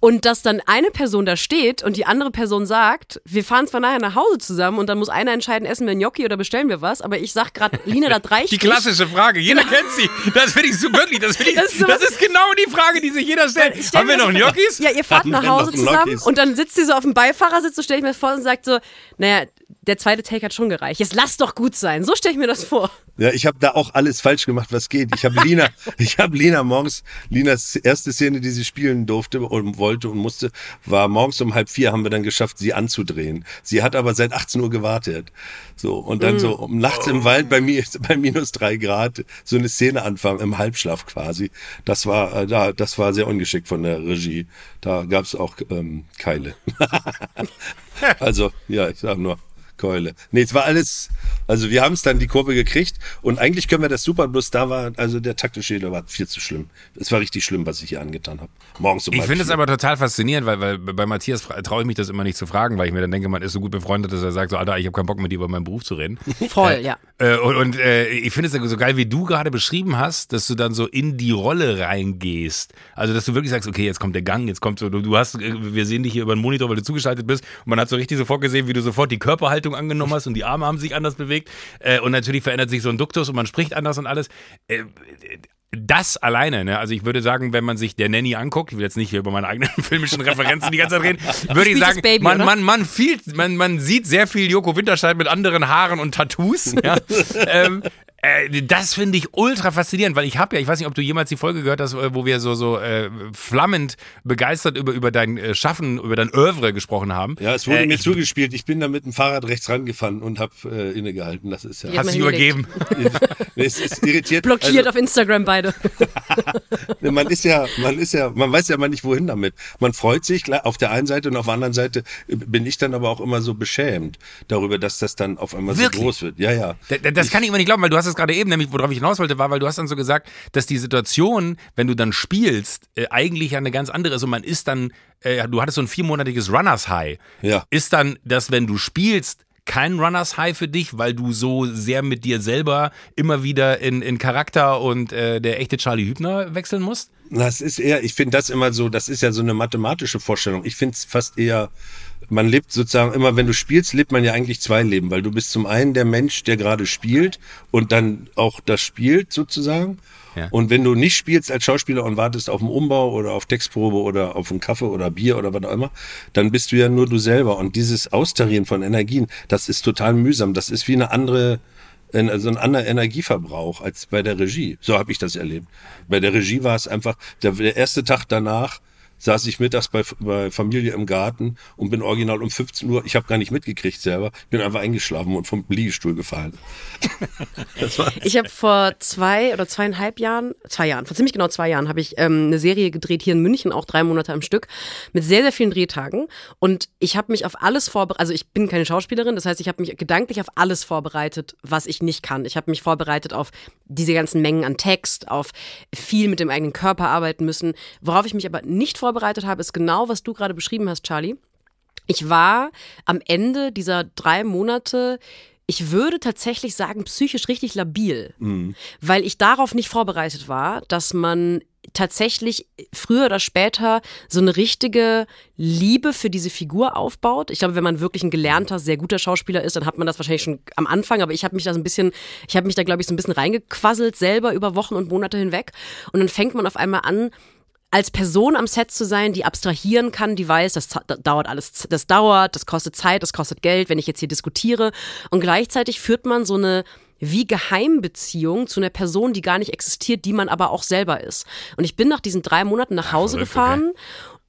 Und dass dann eine Person da steht und die andere Person sagt, wir fahren zwar nachher nach Hause zusammen und dann muss einer entscheiden, essen wir Gnocchi oder bestellen wir was, aber ich sag gerade, Lina, das reicht Die nicht. klassische Frage, jeder kennt sie. Das finde ich so wirklich, das, ich, Das das, ist so- ist genau die Frage, die sich jeder stellt. Haben wir noch das Gnocchis? Ja, ihr fahrt nach Hause zusammen und dann sitzt sie so auf dem Beifahrersitz, so stelle ich mir das vor und sagt so, naja, der zweite Take hat schon gereicht. Jetzt lass doch gut sein. So stelle ich mir das vor. Ja, ich habe da auch alles falsch gemacht, was geht. Ich habe Lina, ich habe Lina morgens, Linas erste Szene, die sie spielen durfte und wollte und musste, war morgens um halb vier haben wir dann geschafft, sie anzudrehen. Sie hat aber seit 18 Uhr gewartet. So, und dann so um nachts im Wald bei mir bei minus drei Grad so eine Szene anfangen, im Halbschlaf quasi. Das war, äh, da, das war sehr ungeschickt von der Regie. Da gab's auch ähm, Keile. also, ja, ich sag nur. Keule. Nee, es war alles, also wir haben es dann die Kurve gekriegt und eigentlich können wir das super, bloß da war, also der taktische Fehler war viel zu schlimm. Es war richtig schlimm, was ich hier angetan habe. Morgens um Ich finde es aber total faszinierend, weil, weil bei Matthias traue ich mich das immer nicht zu fragen, weil ich mir dann denke, man ist so gut befreundet, dass er sagt, so, Alter, ich habe keinen Bock mit dir über meinen Beruf zu reden. Voll, ja. Äh, und und äh, ich finde es so geil, wie du gerade beschrieben hast, dass du dann so in die Rolle reingehst. Also, dass du wirklich sagst, okay, jetzt kommt der Gang, jetzt kommt so, du, du hast, äh, wir sehen dich hier über den Monitor, weil du zugeschaltet bist. Und man hat so richtig sofort gesehen, wie du sofort die Körperhaltung angenommen hast und die Arme haben sich anders bewegt. Äh, und natürlich verändert sich so ein Duktus und man spricht anders und alles. Äh, das alleine, ne? also ich würde sagen, wenn man sich der Nanny anguckt, ich will jetzt nicht hier über meine eigenen filmischen Referenzen die ganze Zeit reden, würde ich sagen, Baby, man, man, man, viel, man, man sieht sehr viel Joko Winterscheid mit anderen Haaren und Tattoos. Ja? ähm, äh, das finde ich ultra faszinierend, weil ich habe ja, ich weiß nicht, ob du jemals die Folge gehört hast, äh, wo wir so so äh, flammend begeistert über über dein äh, Schaffen, über dein Oeuvre gesprochen haben. Ja, es wurde äh, mir ich, zugespielt. Ich bin da mit dem Fahrrad rechts rangefahren und habe äh, innegehalten. Das ist ja. Hast dich übergeben. es ist irritiert. Blockiert Also, auf Instagram beide. man ist ja, man ist ja, man weiß ja mal nicht wohin damit. Man freut sich klar, auf der einen Seite und auf der anderen Seite bin ich dann aber auch immer so beschämt darüber, dass das dann auf einmal Wirklich? so groß wird. Ja, ja. Da- da- Das kann ich immer nicht glauben, weil du hast es gerade eben, nämlich worauf ich hinaus wollte, war, weil du hast dann so gesagt, dass die Situation, wenn du dann spielst, äh, eigentlich ja eine ganz andere ist und man ist dann, äh, du hattest so ein viermonatiges Runners High. Ja. Ist dann, dass wenn du spielst, kein Runners High für dich, weil du so sehr mit dir selber immer wieder in, in Charakter und äh, der echte Charlie Hübner wechseln musst? Das ist eher, ich finde das immer so, das ist ja so eine mathematische Vorstellung. Ich finde es fast eher, man lebt sozusagen immer, wenn du spielst, lebt man ja eigentlich zwei Leben, weil du bist zum einen der Mensch, der gerade spielt und dann auch das spielt sozusagen. Ja. Und wenn du nicht spielst als Schauspieler und wartest auf einen Umbau oder auf Textprobe oder auf einen Kaffee oder Bier oder was auch immer, dann bist du ja nur du selber. Und dieses Austarieren von Energien, das ist total mühsam. Das ist wie eine andere, also ein anderer Energieverbrauch als bei der Regie. So habe ich das erlebt. Bei der Regie war es einfach, der, der erste Tag danach saß ich mittags bei, bei Familie im Garten und bin original um 15 Uhr, ich habe gar nicht mitgekriegt selber, bin einfach eingeschlafen und vom Liegestuhl gefallen. Ich habe vor zwei oder zweieinhalb Jahren, zwei Jahren, vor ziemlich genau zwei Jahren, habe ich ähm, eine Serie gedreht hier in München, auch drei Monate am Stück, mit sehr, sehr vielen Drehtagen. Und ich habe mich auf alles vorbereitet, also ich bin keine Schauspielerin, das heißt, ich habe mich gedanklich auf alles vorbereitet, was ich nicht kann. Ich habe mich vorbereitet auf diese ganzen Mengen an Text, auf viel mit dem eigenen Körper arbeiten müssen. Worauf ich mich aber nicht vorbereitet habe, ist genau, was du gerade beschrieben hast, Charlie. Ich war am Ende dieser drei Monate, ich würde tatsächlich sagen, psychisch richtig labil, weil ich darauf nicht vorbereitet war, dass man tatsächlich früher oder später so eine richtige Liebe für diese Figur aufbaut. Ich glaube, wenn man wirklich ein gelernter, sehr guter Schauspieler ist, dann hat man das wahrscheinlich schon am Anfang, aber ich habe mich da so ein bisschen, ich habe mich da glaube ich so ein bisschen reingequasselt selber über Wochen und Monate hinweg und dann fängt man auf einmal an, als Person am Set zu sein, die abstrahieren kann, die weiß, das dauert alles, das dauert, das kostet Zeit, das kostet Geld, wenn ich jetzt hier diskutiere. Und gleichzeitig führt man so eine wie Geheimbeziehung zu einer Person, die gar nicht existiert, die man aber auch selber ist. Und ich bin nach diesen drei Monaten nach Hause verrückt, gefahren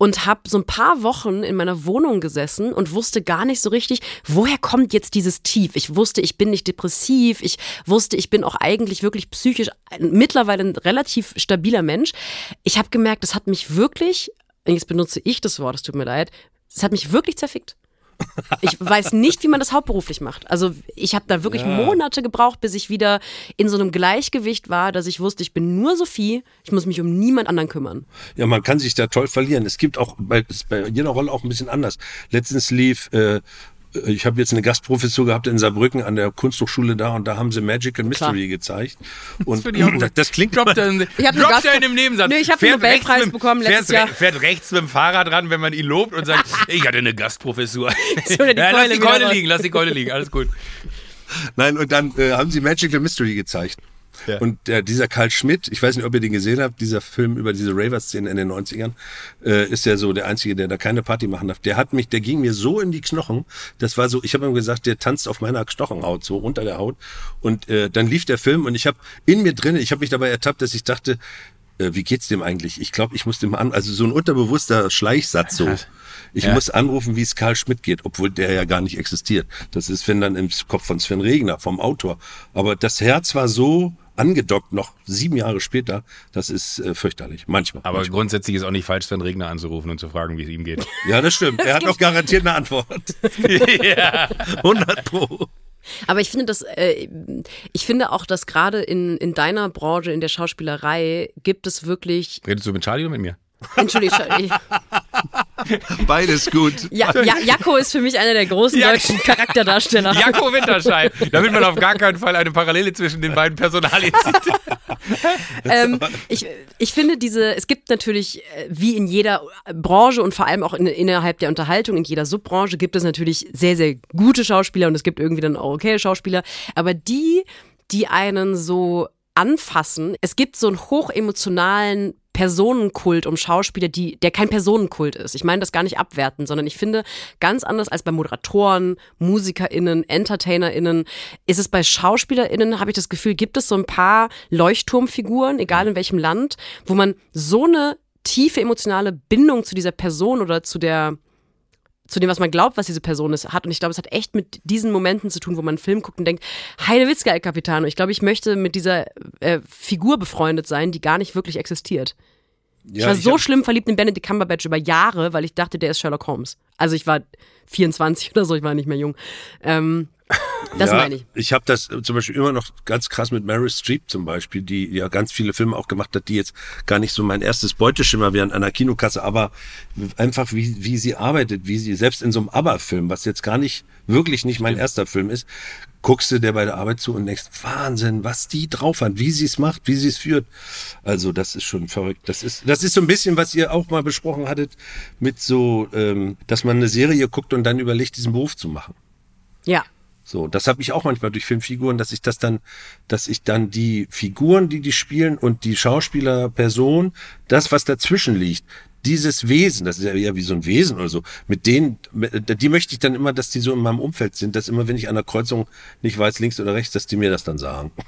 und habe so ein paar Wochen in meiner Wohnung gesessen und wusste gar nicht so richtig, woher kommt jetzt dieses Tief. Ich wusste, ich bin nicht depressiv, ich wusste, ich bin auch eigentlich wirklich psychisch mittlerweile ein relativ stabiler Mensch. Ich habe gemerkt, das hat mich wirklich, jetzt benutze ich das Wort, es tut mir leid, es hat mich wirklich zerfickt. Ich weiß nicht, wie man das hauptberuflich macht. Also ich habe da wirklich Ja. Monate gebraucht, bis ich wieder in so einem Gleichgewicht war, dass ich wusste, ich bin nur Sophie, ich muss mich um niemand anderen kümmern. Ja, man kann sich da toll verlieren. Es gibt auch bei, bei jeder Rolle auch ein bisschen anders. Letztens lief, äh, ich habe jetzt eine Gastprofessur gehabt in Saarbrücken an der Kunsthochschule da und da haben sie Magical Mystery gezeigt. Und ich das, das klingt Droppt er, Ich hab droppt Gast- er in dem Nebensatz. Nee, ich hab Fährt einen Nobelpreis mit- bekommen letztes fährt, Jahr. Fährt rechts mit dem Fahrrad ran, wenn man ihn lobt und sagt, ich hatte eine Gastprofessur. So, die ja, lass die Keule liegen, lass die Keule liegen, alles gut. Nein, und dann äh, haben sie Magical Mystery gezeigt. Ja. Und äh, dieser Karl Schmidt, ich weiß nicht, ob ihr den gesehen habt, dieser Film über diese Raver-Szene in den 90ern, äh, ist ja so der Einzige, der da keine Party machen darf. Der hat mich, der ging mir so in die Knochen. Das war so, ich habe ihm gesagt, der tanzt auf meiner Knochenhaut, so unter der Haut. Und äh, dann lief der Film und ich habe in mir drin, ich habe mich dabei ertappt, dass ich dachte, äh, wie geht's dem eigentlich? Ich glaube, ich muss dem an, also so ein unterbewusster Schleichsatz so. Ich Ja. muss anrufen, wie es Karl Schmidt geht, obwohl der ja gar nicht existiert. Das ist, wenn dann im Kopf von Sven Regner, vom Autor. Aber das Herz war so angedockt, noch sieben Jahre später, das ist äh, fürchterlich. Manchmal. Aber manchmal. grundsätzlich ist auch nicht falsch, Sven Regner anzurufen und zu fragen, wie es ihm geht. Ja, das stimmt. Er hat auch garantiert eine Antwort. ja. 100 Pro. Aber ich finde das, äh, ich finde auch, dass gerade in, in deiner Branche, in der Schauspielerei, gibt es wirklich, Redest du mit Charlie oder mit mir? Entschuldigung, ich- Beides gut. ja, ja, Jakko ist für mich einer der großen Jak- deutschen Charakterdarsteller. Jakko Winterscheid. Damit man auf gar keinen Fall eine Parallele zwischen den beiden Personalien sieht. ähm, ich, ich finde diese, es gibt natürlich, äh, wie in jeder Branche und vor allem auch in, innerhalb der Unterhaltung, in jeder Subbranche gibt es natürlich sehr, sehr gute Schauspieler und es gibt irgendwie dann auch okay Schauspieler. Aber die, die einen so anfassen, es gibt so einen hochemotionalen Personenkult um Schauspieler, die, der kein Personenkult ist. Ich meine das gar nicht abwerten, sondern ich finde, ganz anders als bei Moderatoren, MusikerInnen, EntertainerInnen, ist es bei SchauspielerInnen, habe ich das Gefühl, gibt es so ein paar Leuchtturmfiguren, egal in welchem Land, wo man so eine tiefe emotionale Bindung zu dieser Person oder zu der, zu dem, was man glaubt, was diese Person ist, hat. Und ich glaube, es hat echt mit diesen Momenten zu tun, wo man einen Film guckt und denkt, Heide Witzka, El Capitano. Ich glaube, ich möchte mit dieser äh, Figur befreundet sein, die gar nicht wirklich existiert. ich war so hab- schlimm verliebt in Benedict Cumberbatch über Jahre, weil ich dachte, der ist Sherlock Holmes. Also ich war 24 oder so, ich war nicht mehr jung. Ähm, das ja, meine ich. Ich habe das äh, zum Beispiel immer noch ganz krass mit Meryl Streep zum Beispiel, die ja ganz viele Filme auch gemacht hat, die jetzt gar nicht so mein erstes Beuteschimmer wären an der Kinokasse, aber einfach wie, wie sie arbeitet, wie sie selbst in so einem ABBA-Film, was jetzt gar nicht, wirklich nicht mein erster Film ist, guckst du der bei der Arbeit zu und denkst, Wahnsinn, was die drauf hat, wie sie es macht, wie sie es führt. Also das ist schon verrückt. Das ist, das ist so ein bisschen, was ihr auch mal besprochen hattet, mit so, ähm, dass man eine Serie guckt und dann überlegt, diesen Beruf zu machen. Ja. So, das habe ich auch manchmal durch Filmfiguren, dass ich das dann, dass ich dann die Figuren, die die spielen und die Schauspielerperson, das, was dazwischen liegt, dieses Wesen, das ist ja eher wie so ein Wesen oder so, mit denen, die möchte ich dann immer, dass die so in meinem Umfeld sind, dass immer, wenn ich an der Kreuzung nicht weiß, links oder rechts, dass die mir das dann sagen.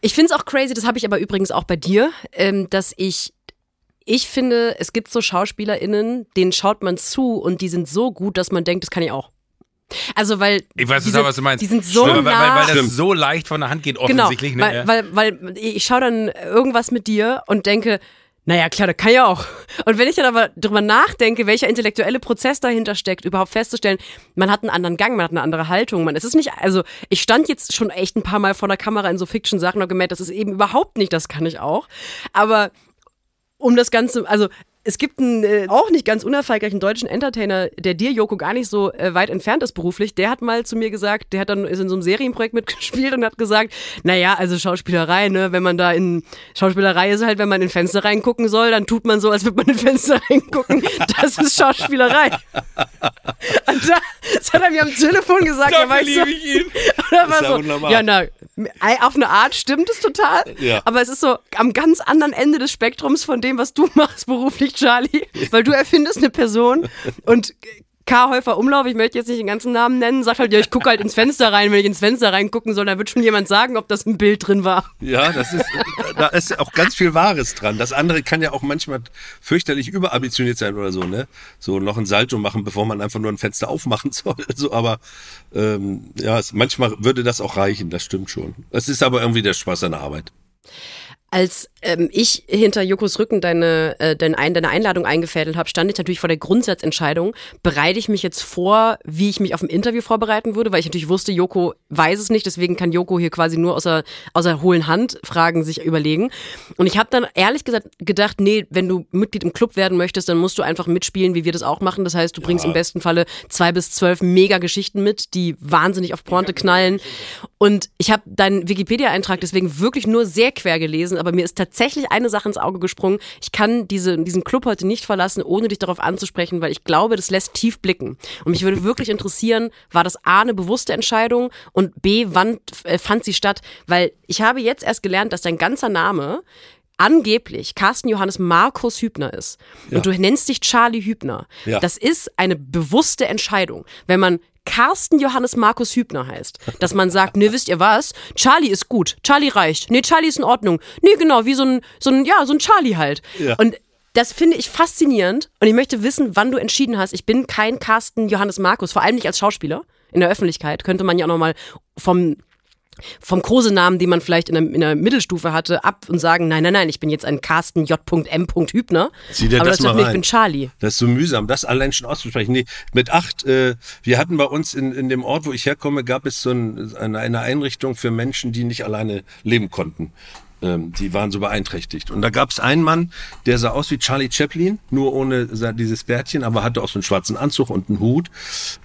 Ich finde es auch crazy, das habe ich aber übrigens auch bei dir, ähm, dass ich, ich finde, es gibt so SchauspielerInnen, denen schaut man zu und die sind so gut, dass man denkt, das kann ich auch. Also, weil. Ich weiß die total, sind- was du meinst. Die sind so Stimmt, weil, nah. weil, weil Stimmt. das so leicht von der Hand geht, genau, offensichtlich. ne? weil, Ja. weil, weil ich schaue dann irgendwas mit dir und denke, naja, klar, das kann ich auch. Und wenn ich dann aber drüber nachdenke, welcher intellektuelle Prozess dahinter steckt, überhaupt festzustellen, man hat einen anderen Gang, man hat eine andere Haltung. Man, es ist nicht, also ich stand jetzt schon echt ein paar Mal vor der Kamera in so Fiction-Sachen und gemerkt, das ist eben überhaupt nicht, das kann ich auch. Aber um das Ganze, also es gibt einen äh, auch nicht ganz unerfolgreichen deutschen Entertainer, der dir, Joko, gar nicht so äh, weit entfernt ist beruflich. Der hat mal zu mir gesagt, der hat dann ist in so einem Serienprojekt mitgespielt und hat gesagt, naja, also Schauspielerei, ne, wenn man da in Schauspielerei ist halt, wenn man in Fenster reingucken soll, dann tut man so, als würde man in Fenster reingucken. Das ist Schauspielerei. Und da, das hat er mir am Telefon gesagt, ja, Dafür weißt du, liebe ich ihn. oder war ja so, wunderbar. ja, na, auf eine Art stimmt es total, Ja. aber es ist so am ganz anderen Ende des Spektrums von dem, was du machst beruflich, Charlie, weil du erfindest eine Person und K. Häufer Umlauf, ich möchte jetzt nicht den ganzen Namen nennen, sagt halt, ja, ich gucke halt ins Fenster rein, wenn ich ins Fenster reingucken soll, dann wird schon jemand sagen, ob das ein Bild drin war. Ja, das ist, da ist auch ganz viel Wahres dran. Das andere kann ja auch manchmal fürchterlich überambitioniert sein oder so, ne? So noch ein Salto machen, bevor man einfach nur ein Fenster aufmachen soll. So, aber ähm, ja, es, manchmal würde das auch reichen, das stimmt schon. Es ist aber irgendwie der Spaß an der Arbeit. Als ähm, ich hinter Jokos Rücken deine, äh, deine, Ein deine Einladung eingefädelt habe, stand ich natürlich vor der Grundsatzentscheidung, bereite ich mich jetzt vor, wie ich mich auf ein Interview vorbereiten würde, weil ich natürlich wusste, Joko weiß es nicht, deswegen kann Joko hier quasi nur außer, außer hohlen Hand Fragen sich überlegen. Und ich habe dann ehrlich gesagt gedacht, nee, wenn du Mitglied im Club werden möchtest, dann musst du einfach mitspielen, wie wir das auch machen. Das heißt, du bringst im besten Falle zwei bis zwölf Mega-Geschichten mit, die wahnsinnig auf Pointe knallen. Und ich habe deinen Wikipedia-Eintrag deswegen wirklich nur sehr quer gelesen, aber mir ist tatsächlich eine Sache ins Auge gesprungen. Ich kann diese, diesen Club heute nicht verlassen, ohne dich darauf anzusprechen, weil ich glaube, das lässt tief blicken. Und mich würde wirklich interessieren, war das A eine bewusste Entscheidung und B, wann äh, fand sie statt? Weil ich habe jetzt erst gelernt, dass dein ganzer Name angeblich Carsten Johannes Markus Hübner ist Ja. und du nennst dich Charlie Hübner. Ja. Das ist eine bewusste Entscheidung. Wenn man Carsten Johannes Markus Hübner heißt, dass man sagt, ne, wisst ihr was? Charlie ist gut, Charlie reicht, nee, Charlie ist in Ordnung. Nee, genau, wie so ein, so ein, ja, so ein Charlie halt. Ja. Und das finde ich faszinierend und ich möchte wissen, wann du entschieden hast, ich bin kein Carsten Johannes Markus, vor allem nicht als Schauspieler. In der Öffentlichkeit könnte man ja auch nochmal vom vom Kosenamen, den man vielleicht in der, in der Mittelstufe hatte, ab und sagen, nein, nein, nein, ich bin jetzt ein Carsten J.M. Hübner. Zieh dir Aber das das mal nee, ich bin Charlie. Das ist so mühsam, das allein schon auszusprechen. Nee, mit acht, äh, wir hatten bei uns in, in dem Ort, wo ich herkomme, gab es so ein, eine, eine Einrichtung für Menschen, die nicht alleine leben konnten. Ähm, die waren so beeinträchtigt. Und da gab es einen Mann, der sah aus wie Charlie Chaplin, nur ohne dieses Bärtchen, aber hatte auch so einen schwarzen Anzug und einen Hut.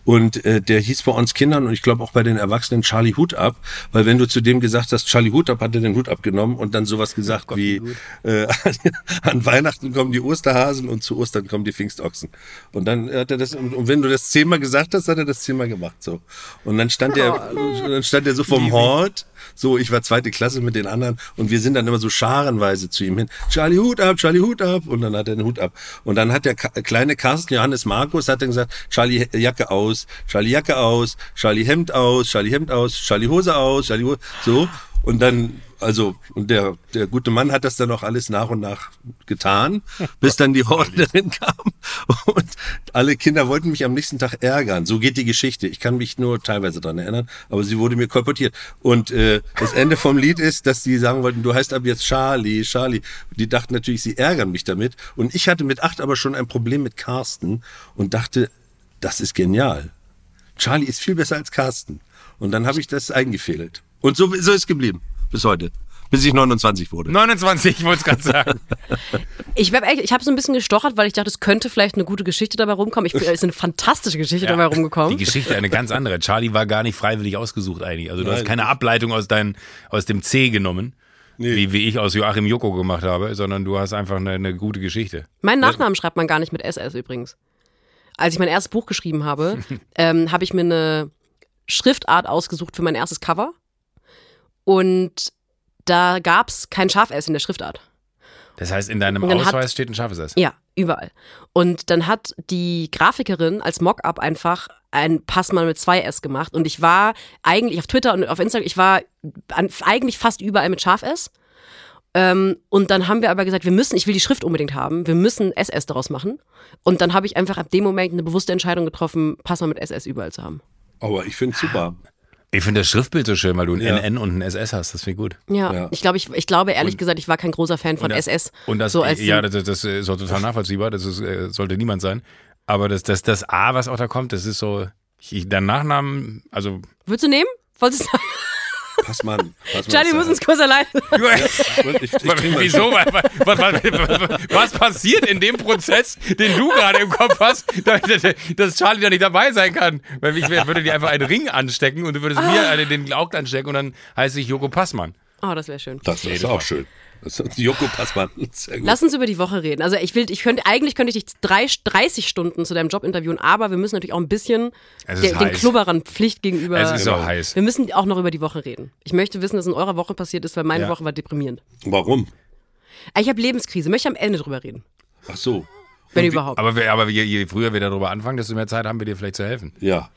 Und äh, der hieß bei uns Kindern und ich glaube auch bei den Erwachsenen Charlie Hut ab, weil wenn du zu dem gesagt hast, Charlie Hut ab, hat er den Hut abgenommen und dann sowas gesagt wie äh, an Weihnachten kommen die Osterhasen und zu Ostern kommen die Pfingstochsen. Und dann hat er das, und, wenn du das zehnmal gesagt hast, hat er das zehnmal gemacht so. Und dann stand er, dann stand er so vom Hort, so ich war zweite Klasse mit den anderen und wir sind dann immer so scharenweise zu ihm hin. Charlie Hut ab, Charlie Hut ab und dann hat er den Hut ab. Und dann hat der kleine Carsten Johannes Markus hat dann gesagt, Charlie Jacke aus, Charlie Jacke aus, Charlie Hemd aus, Charlie Hemd aus, Charlie Hose aus, Charlie Hose, so. Und dann, also, und der, der gute Mann hat das dann auch alles nach und nach getan, bis dann die Ordnerin kam. Und alle Kinder wollten mich am nächsten Tag ärgern. So geht die Geschichte. Ich kann mich nur teilweise dran erinnern, aber sie wurde mir kolportiert. Und äh, das Ende vom Lied ist, dass die sagen wollten, du heißt ab jetzt Charlie, Charlie. Die dachten natürlich, sie ärgern mich damit. Und ich hatte mit acht aber schon ein Problem mit Carsten und dachte, das ist genial. Charlie ist viel besser als Carsten. Und dann habe ich das eingefädelt. Und so, so ist geblieben. Bis heute. Bis ich 29 wurde. 29, ich wollte es gerade sagen. Ich, hab habe so ein bisschen gestochert, weil ich dachte, es könnte vielleicht eine gute Geschichte dabei rumkommen. Ich bin, es ist eine fantastische Geschichte dabei rumgekommen. Die Geschichte eine ganz andere. Charlie war gar nicht freiwillig ausgesucht eigentlich. Also du hast Nein. keine Ableitung aus, dein, aus dem C genommen, wie, wie ich aus Joachim Joko gemacht habe, sondern du hast einfach eine, eine gute Geschichte. Meinen Nachnamen schreibt man gar nicht mit SS übrigens. Als ich mein erstes Buch geschrieben habe, ähm, habe ich mir eine Schriftart ausgesucht für mein erstes Cover. Und da gab es kein Schaf-S in der Schriftart. Das heißt, in deinem dann hat- Ausweis steht ein scharfes S. Ja, überall. Und dann hat die Grafikerin als Mockup einfach ein Passmann mit zwei S gemacht. Und ich war eigentlich auf Twitter und auf Instagram, ich war an, eigentlich fast überall mit Scharf-S. Ähm, und dann haben wir aber gesagt, wir müssen, ich will die Schrift unbedingt haben, wir müssen SS daraus machen. Und dann habe ich einfach ab dem Moment eine bewusste Entscheidung getroffen, Passmann mit SS überall zu haben. Aber ich finde es super. Ich finde das Schriftbild so schön, weil du ein Ja. NN und ein SS hast. Das finde ich gut. Ja, Ja. ich glaube, ich, ich glaube ehrlich gesagt, ich war kein großer Fan von Und das- SS. Und das, so als ja, das, das ist auch total nachvollziehbar. Das ist, äh, sollte niemand sein. Aber das, das, das A, was auch da kommt, das ist so, ich, dein Nachnamen, also Würdest du nehmen? Wolltest du sagen? Pass mal an. Pass mal Charlie, muss uns kurz allein. Wieso? Was, passiert in dem Prozess, den du gerade im Kopf hast, dass, dass Charlie da nicht dabei sein kann? Weil ich würde dir einfach einen Ring anstecken und du würdest mir einen, den Glaubt anstecken und dann heiße ich Joko Passmann. Oh, das wäre schön. Das ist auch schön. Joko Passmann. Lass uns über die Woche reden. Also ich will, ich könnte, eigentlich könnte ich dich drei, 30 Stunden zu deinem Job interviewen, aber wir müssen natürlich auch ein bisschen der, den. Klubberern Pflicht gegenüber. Es ist so heiß. wir müssen auch noch über die Woche reden. Ich möchte wissen, was in eurer Woche passiert ist, weil meine Ja. Woche war deprimierend. Warum? Ich habe Lebenskrise, möchte am Ende drüber reden. Ach so. Wenn überhaupt. Aber, wir, aber je, je früher wir darüber anfangen, desto mehr Zeit haben wir dir vielleicht zu helfen. Ja.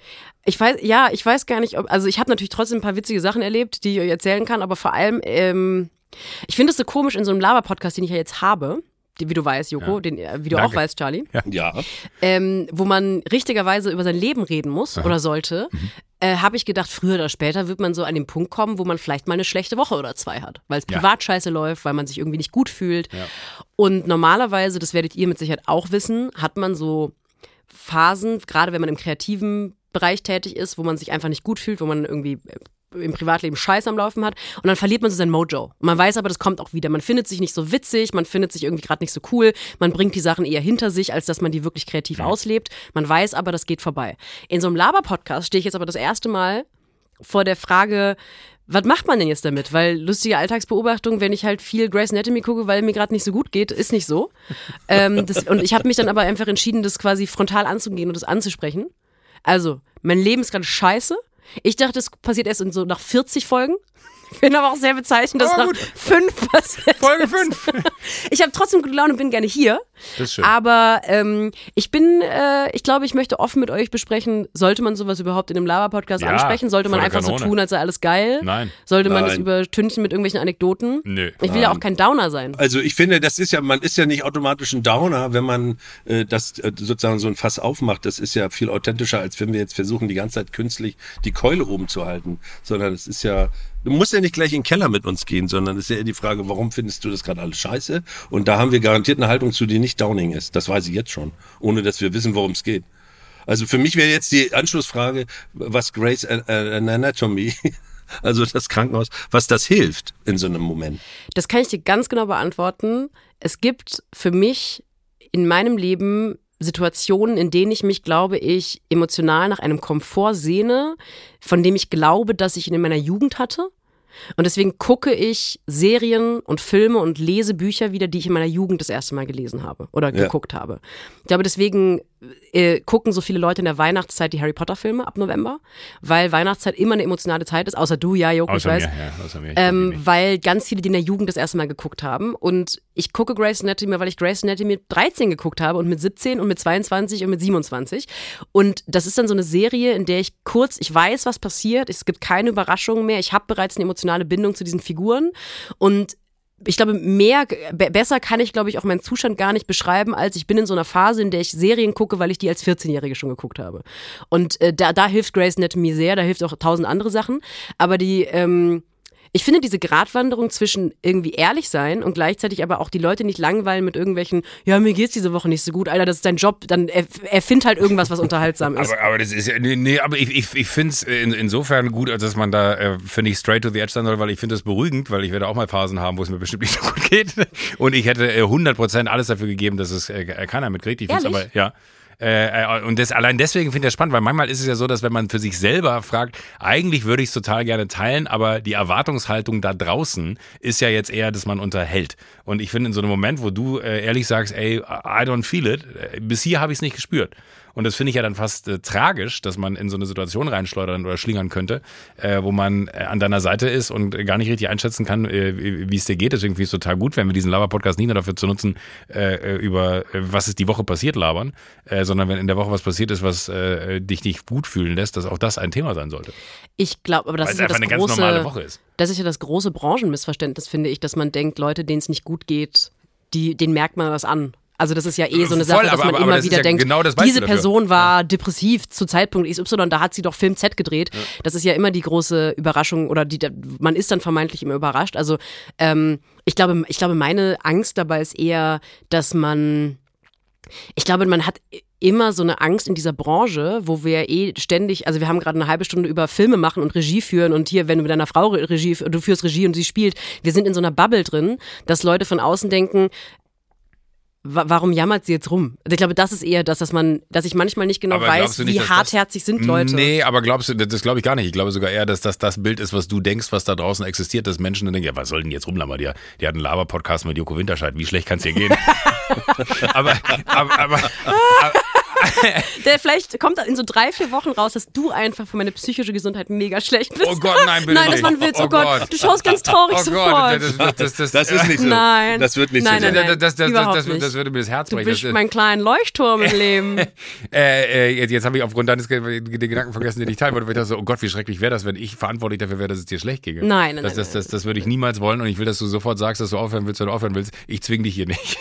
Ich weiß, ja, ich weiß gar nicht, ob, also ich habe natürlich trotzdem ein paar witzige Sachen erlebt, die ich euch erzählen kann, aber vor allem, ähm, ich finde es so komisch in so einem Laber-Podcast, den ich ja jetzt habe, wie du weißt, Joko, den, äh, wie du Danke. auch weißt, Charlie, Ja. ähm, wo man richtigerweise über sein Leben reden muss oder sollte, äh, habe ich gedacht, früher oder später wird man so an den Punkt kommen, wo man vielleicht mal eine schlechte Woche oder zwei hat, weil es Ja. privat scheiße läuft, weil man sich irgendwie nicht gut fühlt. Ja. Und normalerweise, das werdet ihr mit Sicherheit auch wissen, hat man so Phasen, gerade wenn man im kreativen Bereich tätig ist, wo man sich einfach nicht gut fühlt, wo man irgendwie äh, im Privatleben Scheiß am Laufen hat und dann verliert man so sein Mojo. Und man weiß aber, das kommt auch wieder. Man findet sich nicht so witzig, man findet sich irgendwie gerade nicht so cool, man bringt die Sachen eher hinter sich, als dass man die wirklich kreativ auslebt. Man weiß aber, das geht vorbei. In so einem Laber-Podcast stehe ich jetzt aber das erste Mal vor der Frage, was macht man denn jetzt damit? Weil lustige Alltagsbeobachtung, wenn ich halt viel Grey's Anatomy gucke, weil mir gerade nicht so gut geht, ist nicht so. ähm, das, und ich habe mich dann aber einfach entschieden, das quasi frontal anzugehen und das anzusprechen. Also, mein Leben ist gerade scheiße. Ich dachte, es passiert erst in so nach 40 Folgen. Bin aber auch sehr bezeichnend, dass Aber nach gut. fünf passiert. Folge. 5. Ich habe trotzdem gute Laune und bin gerne hier. Das ist schön. Aber ähm, ich bin, äh, ich glaube, ich möchte offen mit euch besprechen, sollte man sowas überhaupt in einem Lava-Podcast Ja, ansprechen? Sollte man einfach so Kanone. tun, als sei alles geil? Nein. Sollte man das Nein. übertünchen mit irgendwelchen Anekdoten? Nö. Ich will ja auch kein Downer sein. Also ich finde, das ist ja, man ist ja nicht automatisch ein Downer, wenn man äh, das äh, sozusagen so ein Fass aufmacht. Das ist ja viel authentischer, als wenn wir jetzt versuchen, die ganze Zeit künstlich die Keule oben zu halten. Sondern es ist ja, du musst ja nicht gleich in den Keller mit uns gehen, sondern es ist ja eher die Frage, warum findest du das gerade alles scheiße? Und da haben wir garantiert eine Haltung zu, die nicht Downing ist. Das weiß ich jetzt schon, ohne dass wir wissen, worum es geht. Also für mich wäre jetzt die Anschlussfrage, was Grace An- An- Anatomy, also das Krankenhaus, was das hilft in so einem Moment. Das kann ich dir ganz genau beantworten. Es gibt für mich in meinem Leben Situationen, in denen ich mich, glaube ich, emotional nach einem Komfort sehne, von dem ich glaube, dass ich ihn in meiner Jugend hatte. Und deswegen gucke ich Serien und Filme und lese Bücher wieder, die ich in meiner Jugend das erste Mal gelesen habe oder Ja. geguckt habe. Ich glaube, deswegen äh, gucken so viele Leute in der Weihnachtszeit die Harry Potter Filme ab November, weil Weihnachtszeit immer eine emotionale Zeit ist, außer du, ja, Joko, ich Außer weiß. mir, ja, außer mir. Ähm, weil ganz viele die in der Jugend das erste Mal geguckt haben. Und ich gucke Grey's Anatomy, weil ich Grey's Anatomy mit 13 geguckt habe und mit 17 und mit 22 und mit 27. Und das ist dann so eine Serie, in der ich kurz, ich weiß, was passiert, es gibt keine Überraschungen mehr, ich habe bereits eine emotionale Bindung zu diesen Figuren und ich glaube, mehr, be besser kann ich, glaube ich, auch meinen Zustand gar nicht beschreiben, als ich bin in so einer Phase, in der ich Serien gucke, weil ich die als 14-Jährige schon geguckt habe. Und äh, da, da hilft Grey's Anatomy sehr, da hilft auch tausend andere Sachen. Aber die, ähm, ich finde diese Gratwanderung zwischen irgendwie ehrlich sein und gleichzeitig aber auch die Leute nicht langweilen mit irgendwelchen, ja, mir geht's diese Woche nicht so gut, Alter, das ist dein Job, dann erf- erfind halt irgendwas, was unterhaltsam ist. Aber, aber das ist ja, nee, nee aber ich, ich, ich finde es in, insofern gut, als dass man da, äh, finde ich, straight to the edge sein soll, weil ich finde das beruhigend, weil ich werde auch mal Phasen haben, wo es mir bestimmt nicht so gut geht. Und ich hätte äh, 100% alles dafür gegeben, dass es äh, keiner mitkriegt. Ich finde aber, ja. Äh, äh, und das, allein deswegen finde ich das spannend, weil manchmal ist es ja so, dass wenn man für sich selber fragt, eigentlich würde ich es total gerne teilen, aber die Erwartungshaltung da draußen ist ja jetzt eher, dass man unterhält. Und ich finde in so einem Moment, wo du äh, ehrlich sagst, ey, I don't feel it, äh, bis hier habe ich es nicht gespürt. Und das finde ich ja dann fast äh, tragisch, dass man in so eine Situation reinschleudern oder schlingern könnte, äh, wo man äh, an deiner Seite ist und gar nicht richtig einschätzen kann, äh, wie es dir geht. Deswegen finde ich es total gut, wenn wir diesen Lava-Podcast nicht nur dafür zu nutzen, äh, äh, über was ist die Woche passiert labern, sondern wenn in der Woche was passiert ist, was dich nicht gut fühlen lässt, dass auch das ein Thema sein sollte. Ich glaube, aber das Weil ist ja das eine ganz große, normale Woche ist. Das ist ja das große Branchenmissverständnis, finde ich, dass man denkt, Leute, denen es nicht gut geht, die, denen merkt man das an. Also das ist ja eh so eine Sache, Voll, dass aber- man aber immer ist wieder ja denkt, genau diese. Person war depressiv zu Zeitpunkt XY, da hat sie doch Film Z gedreht. Das ist ja immer die große Überraschung oder die, man ist dann vermeintlich immer überrascht. Also ähm, ich glaube, ich glaube, meine Angst dabei ist eher, dass man ich glaube, man hat immer so eine Angst in dieser Branche, wo wir eh ständig, also wir haben gerade eine halbe Stunde über Filme machen und Regie führen und hier, wenn du mit deiner Frau Regie, du führst Regie und sie spielt, wir sind in so einer Bubble drin, dass Leute von außen denken, warum jammert sie jetzt rum? Ich glaube, das ist eher das, dass man, dass ich manchmal nicht genau Aber weiß, nicht, wie das- hartherzig sind Leute. Nee, aber glaubst du, das glaube ich gar nicht. Ich glaube sogar eher, dass das das Bild ist, was du denkst, was da draußen existiert, dass Menschen dann denken, ja, was soll denn jetzt rumlabern? Die, die hat einen Laber-Podcast mit Joko Winterscheid. Wie schlecht kann es dir gehen? aber, aber, aber, Der vielleicht kommt in so drei, vier Wochen raus, dass du einfach für meine psychische Gesundheit mega schlecht bist. oh Gott, nein, bitte Nein, das war ein Witz, oh, Oh Gott. Gott. Du schaust ganz traurig oh sofort. Gott, das, das, das, das, Das ist nicht so. Nein. Das wird nicht Nein, so nein, sein. nein. das, das, das, Überhaupt das, das, nicht. würde mir das Herz Du brechen. bist Das, mein kleiner Leuchtturm im Leben. äh, äh, jetzt jetzt habe ich aufgrund deines den Gedanken vergessen, den ich teilen wollte. weil Ich dachte so, oh Gott, wie schrecklich wäre das, wenn ich verantwortlich dafür wäre, dass es dir schlecht ginge. Nein, nein, das, nein, das, das, das würde ich niemals wollen und ich will, dass du sofort sagst, dass du aufhören willst, wenn du aufhören willst. Ich zwing dich hier nicht.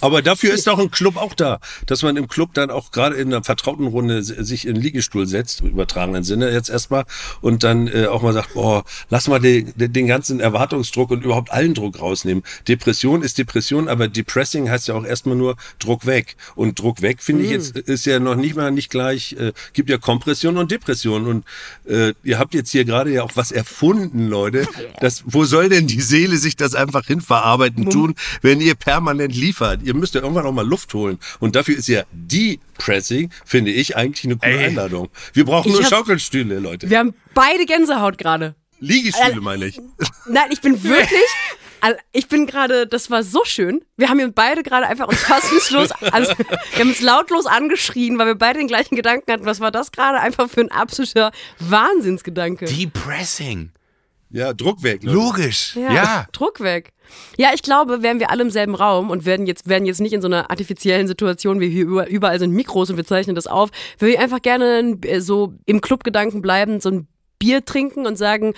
Aber dafür ist doch ein Club auch da, dass man im Club dann auch gerade in einer vertrauten Runde sich in den Liegestuhl setzt, im übertragenen Sinne jetzt erstmal, und dann äh, auch mal sagt, boah, lass mal den, den ganzen Erwartungsdruck und überhaupt allen Druck rausnehmen. Depression ist Depression, aber Depressing heißt ja auch erstmal nur Druck weg. Und Druck weg, finde ich jetzt, ist ja noch nicht mal nicht gleich, äh, gibt ja Kompression und Depression. Und äh, ihr habt jetzt hier gerade ja auch was erfunden, Leute. Das, wo soll denn die Seele sich das einfach hinverarbeiten tun, wenn ihr permanent liefert? Ihr müsst ja irgendwann auch mal Luft holen. Und dafür ist ja Depressing, finde ich, eigentlich eine coole Ey. Einladung. Wir brauchen nur hab- Schaukelstühle, Leute. Wir haben beide Gänsehaut gerade. Liegestühle meine ich. Nein, ich bin wirklich. Al- Ich bin gerade, das war so schön. Wir haben hier beide gerade einfach uns fassungslos, also wir haben uns lautlos angeschrien, weil wir beide den gleichen Gedanken hatten. Was war das gerade einfach für ein absoluter Wahnsinnsgedanke? Depressing. Ja, Druck weg, Leute. Logisch. Ja. Druck weg. Ja, ich glaube, wären wir alle im selben Raum und werden jetzt, werden jetzt nicht in so einer artifiziellen Situation, wie hier über- überall sind Mikros und wir zeichnen das auf, würde ich einfach gerne äh, so im Clubgedanken bleiben, so ein Bier trinken und sagen,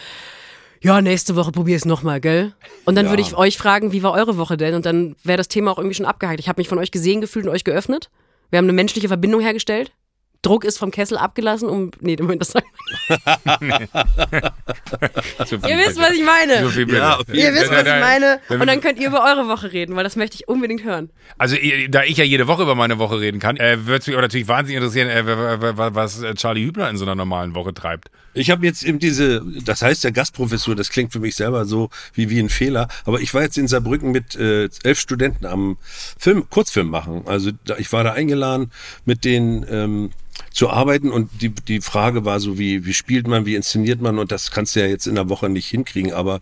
ja, nächste Woche probier es nochmal, gell? Und dann würde ich euch fragen, wie war eure Woche denn? Und dann wäre das Thema auch irgendwie schon abgehakt. Ich habe mich von euch gesehen gefühlt und euch geöffnet. Wir haben eine menschliche Verbindung hergestellt. Druck ist vom Kessel abgelassen, um. Nee, Moment, das sagen So Ihr wisst, was ich meine. So. Ja, okay. Ihr wisst, was ich meine. Und dann könnt ihr über eure Woche reden, weil das möchte ich unbedingt hören. Also, da ich ja jede Woche über meine Woche reden kann, äh, würde es mich auch natürlich wahnsinnig interessieren, äh, was äh, Charlie Hübner in so einer normalen Woche treibt. Ich habe jetzt eben diese, das heißt ja Gastprofessur, das klingt für mich selber so wie, wie ein Fehler, aber ich war jetzt in Saarbrücken mit äh, elf Studenten am Film, Kurzfilm machen. Also da, ich war da eingeladen, mit denen ähm, zu arbeiten und die, die Frage war so, wie, wie spielt man, wie inszeniert man und das kannst du ja jetzt in der Woche nicht hinkriegen, aber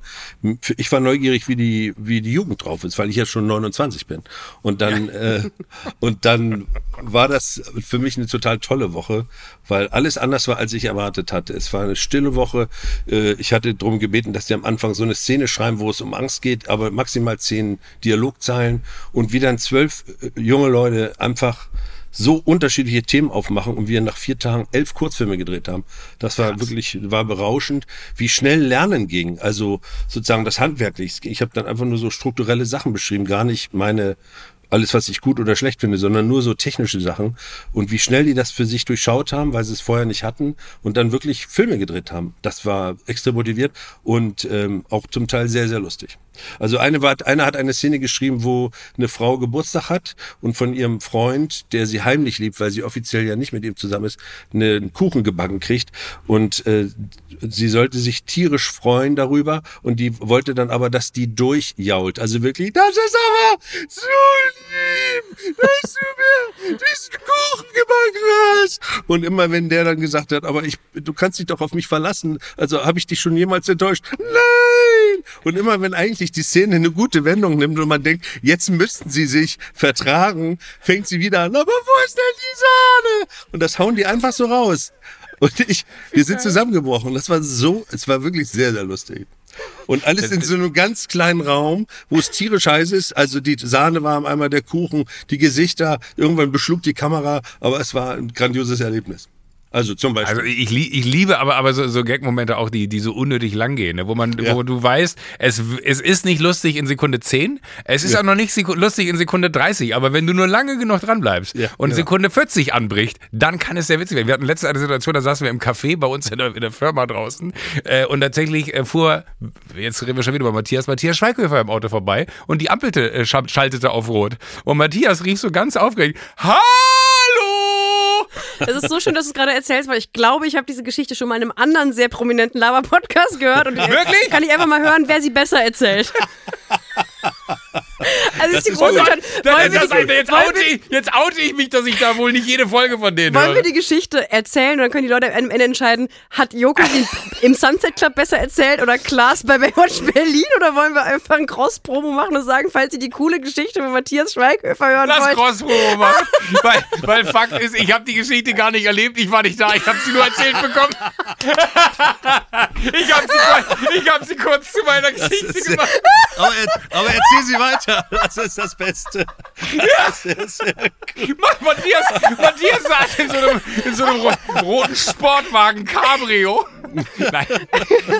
ich war neugierig, wie die, wie die Jugend drauf ist, weil ich ja schon 29 bin. Und dann, äh, und dann war das für mich eine total tolle Woche, weil alles anders war, als ich erwartet hatte. Es war eine stille Woche. Äh, Ich hatte darum gebeten, dass die am Anfang so eine Szene schreiben, wo es um Angst geht, aber maximal zehn Dialogzeilen und wie dann zwölf äh, junge Leute einfach so unterschiedliche Themen aufmachen und wir nach vier Tagen elf Kurzfilme gedreht haben. Das war wirklich, war berauschend, wie schnell Lernen ging. Also sozusagen das Handwerklich. Ich habe dann einfach nur so strukturelle Sachen beschrieben, gar nicht meine alles, was ich gut oder schlecht finde, sondern nur so technische Sachen. Und wie schnell die das für sich durchschaut haben, weil sie es vorher nicht hatten und dann wirklich Filme gedreht haben. Das war extra motiviert und ähm, auch zum Teil sehr, sehr lustig. Also eine, war, eine hat eine Szene geschrieben, wo eine Frau Geburtstag hat und von ihrem Freund, der sie heimlich liebt, weil sie offiziell ja nicht mit ihm zusammen ist, einen Kuchen gebacken kriegt. Und äh, sie sollte sich tierisch freuen darüber und die wollte dann aber, dass die durchjault. Also wirklich, das ist aber so lieb, dass du mir diesen Kuchen gebacken hast. Und immer wenn der dann gesagt hat, aber ich, du kannst dich doch auf mich verlassen, also habe ich dich schon jemals enttäuscht? Nein! Und immer wenn eigentlich die Szene eine gute Wendung nimmt und man denkt, jetzt müssten sie sich vertragen, fängt sie wieder an, aber wo ist denn die Sahne? Und das hauen die einfach so raus. Und ich, wir sind zusammengebrochen. Das war so, es war wirklich sehr, sehr lustig. Und alles in so einem ganz kleinen Raum, wo es tierisch heiß ist. Also die Sahne war einmal der Kuchen, die Gesichter, irgendwann beschlug die Kamera, aber es war ein grandioses Erlebnis. Also zum Beispiel. Also ich, ich liebe aber, aber so, so Gag-Momente auch, die, die so unnötig lang gehen, ne? wo man, Ja. wo du weißt, es, es ist nicht lustig in Sekunde 10, es ist auch noch nicht Seku- lustig in Sekunde 30, aber wenn du nur lange genug dran bleibst Ja, und genau. Sekunde 40 anbricht, dann kann es sehr witzig werden. Wir hatten letzte eine Situation, da saßen wir im Café bei uns in der, in der Firma draußen äh, und tatsächlich äh, fuhr, jetzt reden wir schon wieder über Matthias, Matthias Schweighöfer im Auto vorbei und die Ampelte äh, scha- schaltete auf Rot und Matthias rief so ganz aufgeregt, Hallo! Es ist so schön, dass du es gerade erzählst, weil ich glaube, ich habe diese Geschichte schon mal in einem anderen sehr prominenten Lava-Podcast gehört. Und Wirklich? Kann ich einfach mal hören, wer sie besser erzählt. Also ist die ist große gut. Entscheidung. Das, das, jetzt, oute ich, jetzt oute ich mich, dass ich da wohl nicht jede Folge von denen Wollen höre. wir die Geschichte erzählen und dann können die Leute am Ende entscheiden, hat Joko sie im Sunset Club besser erzählt oder Klaas bei Baywatch Berlin oder wollen wir einfach ein Cross-Promo machen und sagen, falls ihr die coole Geschichte von Matthias Schweighöfer hören Lass wollt. Cross-Promo machen. weil, weil Fakt ist, ich habe die Geschichte gar nicht erlebt, ich war nicht da, ich habe sie nur erzählt bekommen. Ich habe sie, ich hab sie kurz zu meiner Geschichte gemacht. aber, er- aber erzähl sie weiter. Das ist das Beste. Das ist sehr Matthias, Matthias saß in so einem, in so einem ro roten Sportwagen Cabrio Nein.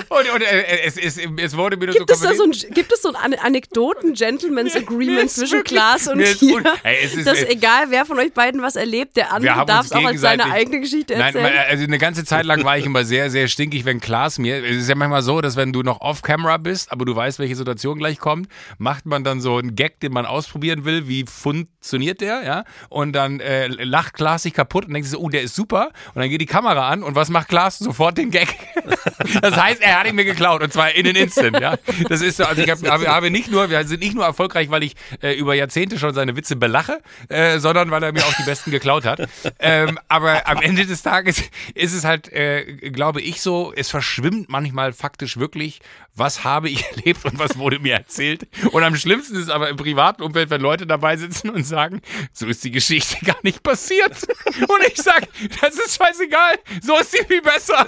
Und, und äh, es, es, es wurde mir Gibt so es so ein, gibt es so ein An- Anekdoten-Gentleman's Agreement zwischen Klaas und hier? Ey, es ist- dass äh, egal, wer von euch beiden was erlebt, der andere darf es auch als seine eigene Geschichte Nein, erzählen. also eine ganze Zeit lang war ich immer sehr, sehr stinkig, wenn Klaas mir. Es ist ja manchmal so, dass wenn du noch off-camera bist, aber du weißt, welche Situation gleich kommt, macht man dann so einen Gag, den man ausprobieren will. Wie funktioniert der? Ja. Und dann äh, lacht Klaas sich kaputt und denkt sich so, oh, der ist super. Und dann geht die Kamera an und was macht Klaas? Sofort den Gag. Das heißt, er hat ihn mir geklaut und zwar in den Instant. Ja. Das ist so, also ich hab, habe, habe nicht nur, wir sind nicht nur erfolgreich, weil ich äh, über Jahrzehnte schon seine Witze belache, äh, sondern weil er mir auch die besten geklaut hat. Ähm, aber am Ende des Tages ist es halt, äh, glaube ich, so, es verschwimmt manchmal faktisch wirklich, was habe ich erlebt und was wurde mir erzählt. Und am schlimmsten ist aber im privaten Umfeld, wenn Leute dabei sitzen und sagen, so ist die Geschichte gar nicht passiert. Und ich sage, das ist scheißegal, so ist sie viel besser.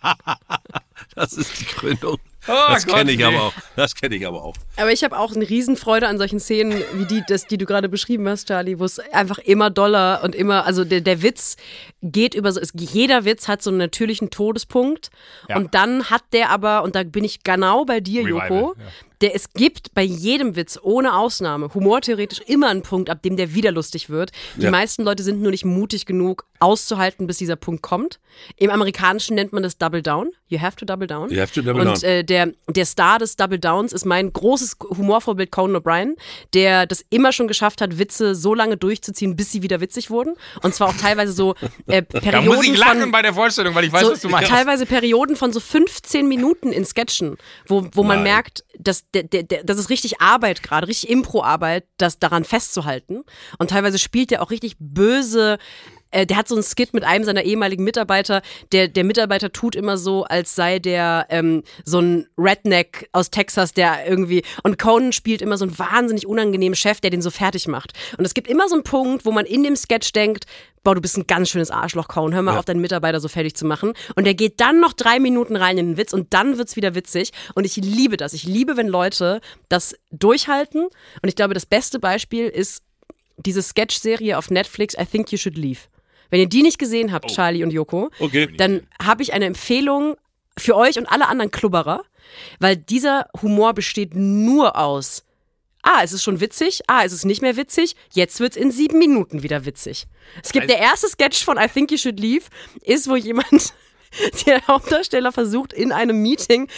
Das ist die Gründung. Oh das Gott, kenne ich nee. aber auch. Das kenne ich aber auch. Aber ich habe auch eine Riesenfreude an solchen Szenen wie die, das, die du gerade beschrieben hast, Charlie, wo es einfach immer doller und immer, also der, der Witz geht über so, es, jeder Witz hat so einen natürlichen Todespunkt Ja. und dann hat der aber, und da bin ich genau bei dir, Revival, Joko, ja. Der, es gibt bei jedem Witz ohne Ausnahme humortheoretisch immer einen Punkt, ab dem der wieder lustig wird. Die Ja. meisten Leute sind nur nicht mutig genug auszuhalten, bis dieser Punkt kommt. Im Amerikanischen nennt man das Double Down. You have to double down. You have to double und down. äh, der, der Star des Double Downs ist mein großes Humorvorbild Conan O'Brien, der das immer schon geschafft hat, Witze so lange durchzuziehen, bis sie wieder witzig wurden. Und zwar auch teilweise so äh, Da Perioden muss ich lachen von bei der Vorstellung, weil ich weiß, so, was du meinst. teilweise Perioden von so 15 Minuten in Sketchen, wo, wo man Nein. merkt, dass das ist richtig Arbeit gerade, richtig Impro-Arbeit, das daran festzuhalten. Und teilweise spielt der auch richtig böse. Äh, Der hat so einen Skit mit einem seiner ehemaligen Mitarbeiter. Der, der Mitarbeiter tut immer so, als sei der ähm, so ein Redneck aus Texas, der irgendwie. Und Conan spielt immer so einen wahnsinnig unangenehmen Chef, der den so fertig macht. Und es gibt immer so einen Punkt, wo man in dem Sketch denkt, boah, du bist ein ganz schönes Arschloch, Conan, hör mal auf, deinen Mitarbeiter so fertig zu machen. Und der geht dann noch drei Minuten rein in den Witz und dann wird's wieder witzig. Und ich liebe das. Ich liebe, wenn Leute das durchhalten. Und ich glaube, das beste Beispiel ist diese Sketch-Serie auf Netflix, I Think You Should Leave. Wenn ihr die nicht gesehen habt, Charlie und Joko, Okay. dann habe ich eine Empfehlung für euch und alle anderen Klubberer, weil dieser Humor besteht nur aus Ah, es ist schon witzig. Ah, es ist nicht mehr witzig. Jetzt wird's in sieben Minuten wieder witzig. Es gibt der erste Sketch von I Think You Should Leave, ist, wo jemand, der Hauptdarsteller versucht, in einem Meeting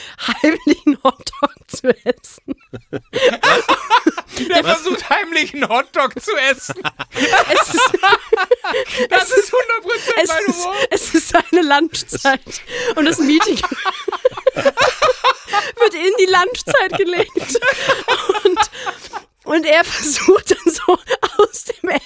heimlich einen Hotdog zu essen. Der versucht heimlich einen Hotdog zu essen. Es ist, Das ist 100% es mein ist, Humor. es ist seine Lunchzeit. Und das Meeting wird in die Lunchzeit gelegt. Und, und er versucht dann so aus dem Ärmel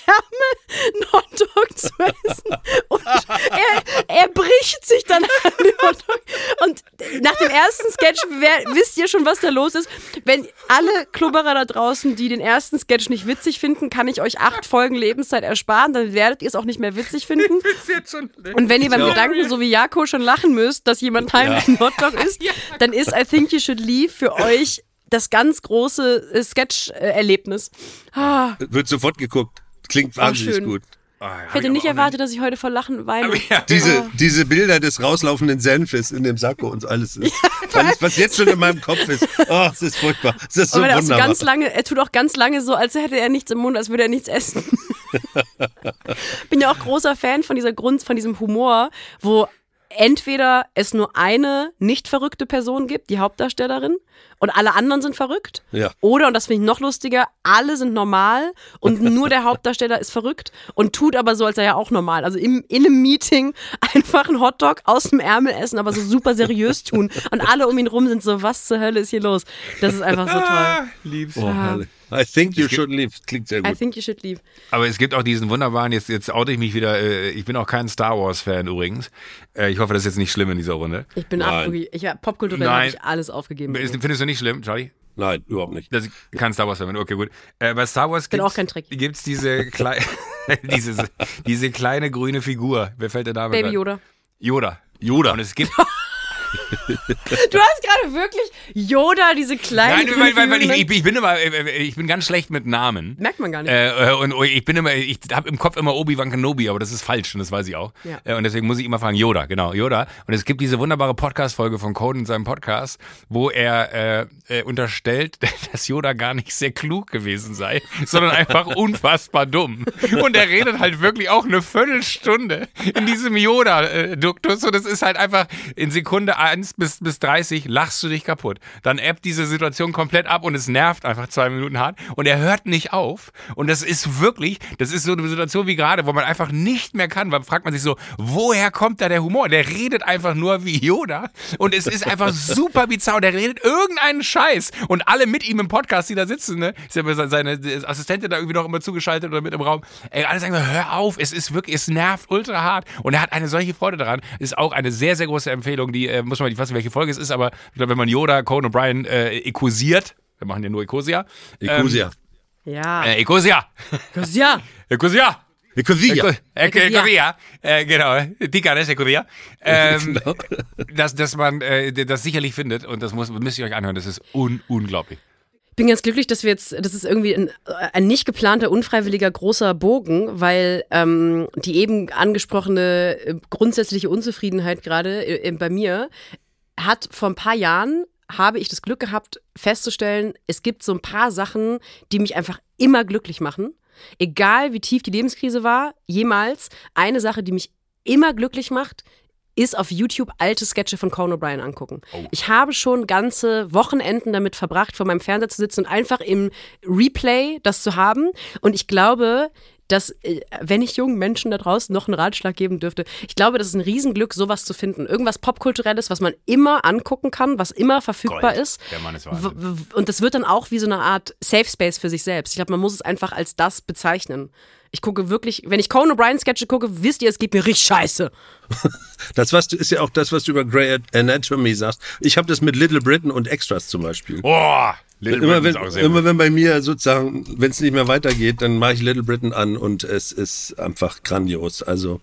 einen Hotdog zu essen. Und er, er bricht sich dann an den Hotdog. Und nach dem ersten Sketch wer, wisst ihr schon, was da los ist. Wenn alle Klubberer da draußen, die den ersten Sketch nicht witzig finden, kann ich euch acht Folgen Lebenszeit ersparen. Dann werdet ihr es auch nicht mehr witzig finden. Ist jetzt schon. Und wenn ihr beim Ja. Gedanken, so wie Jako, schon lachen müsst, dass jemand heimlich einen Hotdog isst, dann ist I Think You Should Leave für euch das ganz große äh, Sketch-Erlebnis. Ah, Wird sofort geguckt. Klingt wahnsinnig schön. gut. ich hätte nicht erwartet, dass ich heute vor Lachen weine. Ja, Diese, diese Bilder des rauslaufenden Senfes in dem Sakko und alles ist. was, was jetzt schon in meinem Kopf ist. Oh, es ist furchtbar. Es ist so Aber er, auch so wunderbar. ganz lange, er tut auch ganz lange so, als hätte er nichts im Mund, als würde er nichts essen. Bin ja auch großer Fan von dieser Grund, von diesem Humor, wo entweder es nur eine nicht verrückte Person gibt, die Hauptdarstellerin, und alle anderen sind verrückt. Ja. Oder, und das finde ich noch lustiger, alle sind normal und nur der Hauptdarsteller ist verrückt und tut aber so, als sei er auch normal. Also im, in einem Meeting einfach einen Hotdog aus dem Ärmel essen, aber so super seriös tun. Und alle um ihn rum sind so, was zur Hölle ist hier los? Das ist einfach so toll. Ah, lieb's. Oh, herrlich. I think you should leave. Klingt sehr I gut. think you should leave. Aber es gibt auch diesen wunderbaren, jetzt, jetzt oute ich mich wieder, äh, ich bin auch kein Star Wars-Fan übrigens. Äh, ich hoffe, das ist jetzt nicht schlimm in dieser Runde. Ich bin abgegeben. Ich, popkulturell habe ich alles aufgegeben. Ist, findest du nicht schlimm, Charlie? Nein, überhaupt nicht. Ich kein Star Wars-Fan. Okay, gut. Äh, bei Star Wars Bin gibt's, auch kein Trekkie. gibt's diese, klei dieses, diese kleine grüne Figur. Wer fällt der Name? Baby? Yoda. Yoda. Yoda. Und es gibt, Du hast gerade wirklich Yoda, diese kleinen. Nein, weil, weil, weil ich, ich, ich bin immer, äh, ich bin ganz schlecht mit Namen. Merkt man gar nicht. Äh, äh, und ich bin immer, ich habe im Kopf immer Obi-Wan Kenobi, aber das ist falsch und das weiß ich auch. Ja. Äh, und deswegen muss ich immer fragen, Yoda, genau, Yoda. Und es gibt diese wunderbare Podcast-Folge von Coden in seinem Podcast, wo er äh, äh, unterstellt, dass Yoda gar nicht sehr klug gewesen sei, sondern einfach unfassbar dumm. Und er redet halt wirklich auch eine Viertelstunde in diesem Yoda-Duktus und es ist halt einfach in Sekunde 1 bis, bis 30 lachst du dich kaputt. Dann ebbt diese Situation komplett ab und es nervt einfach zwei Minuten hart. Und er hört nicht auf. Und das ist wirklich, das ist so eine Situation wie gerade, wo man einfach nicht mehr kann, weil fragt man sich so, woher kommt da der Humor? Der redet einfach nur wie Yoda. Und es ist einfach super bizarr. Und der redet irgendeinen Scheiß. Und alle mit ihm im Podcast, die da sitzen, ne, ist ja seine Assistentin da irgendwie noch immer zugeschaltet oder mit im Raum, ey, alle sagen hör auf, es ist wirklich, es nervt ultra hart. Und er hat eine solche Freude daran, ist auch eine sehr, sehr große Empfehlung, die, äh, muss man nicht wissen, welche Folge es ist, aber ich glaube, wenn man Yoda, Conan O'Brien äh, ekosiert, wir machen ja nur Ecosia. Ecosia. ja. Äh, Ecosia. Ecosia. Ecosia. Eco- Eco- Ecosia. Äh, genau. Ticanes Ecosia. Ähm, Genau. dass, dass man äh, das sicherlich findet und das muss, müsst ihr euch anhören. Das ist un unglaublich. Bin ganz glücklich, dass wir jetzt, das ist irgendwie ein, ein nicht geplanter, unfreiwilliger großer Bogen, weil ähm, die eben angesprochene äh, grundsätzliche Unzufriedenheit gerade äh, bei mir hat vor ein paar Jahren habe ich das Glück gehabt, festzustellen, es gibt so ein paar Sachen, die mich einfach immer glücklich machen. Egal wie tief die Lebenskrise war, jemals eine Sache, die mich immer glücklich macht, ist auf YouTube alte Sketche von Conan O'Brien angucken. Ich habe schon ganze Wochenenden damit verbracht, vor meinem Fernseher zu sitzen und einfach im Replay das zu haben. Und ich glaube, dass, äh, wenn ich jungen Menschen da draußen noch einen Ratschlag geben dürfte, ich glaube, das ist ein Riesenglück, sowas zu finden. Irgendwas Popkulturelles, was man immer angucken kann, was immer verfügbar Gold. ist. Der Mann ist Wahnsinn. Und das wird dann auch wie so eine Art Safe Space für sich selbst. Ich glaube, man muss es einfach als das bezeichnen. Ich gucke wirklich, wenn ich Conan O'Brien Sketche gucke, wisst ihr, es geht mir richtig scheiße. Das was du, ist ja auch das, was du über Grey Anatomy sagst. Ich habe das mit Little Britain und Extras zum Beispiel. Boah. Little immer Britain wenn, ist auch sehr immer gut. wenn bei mir sozusagen, wenn es nicht mehr weitergeht, dann mache ich Little Britain an und es ist einfach grandios. Also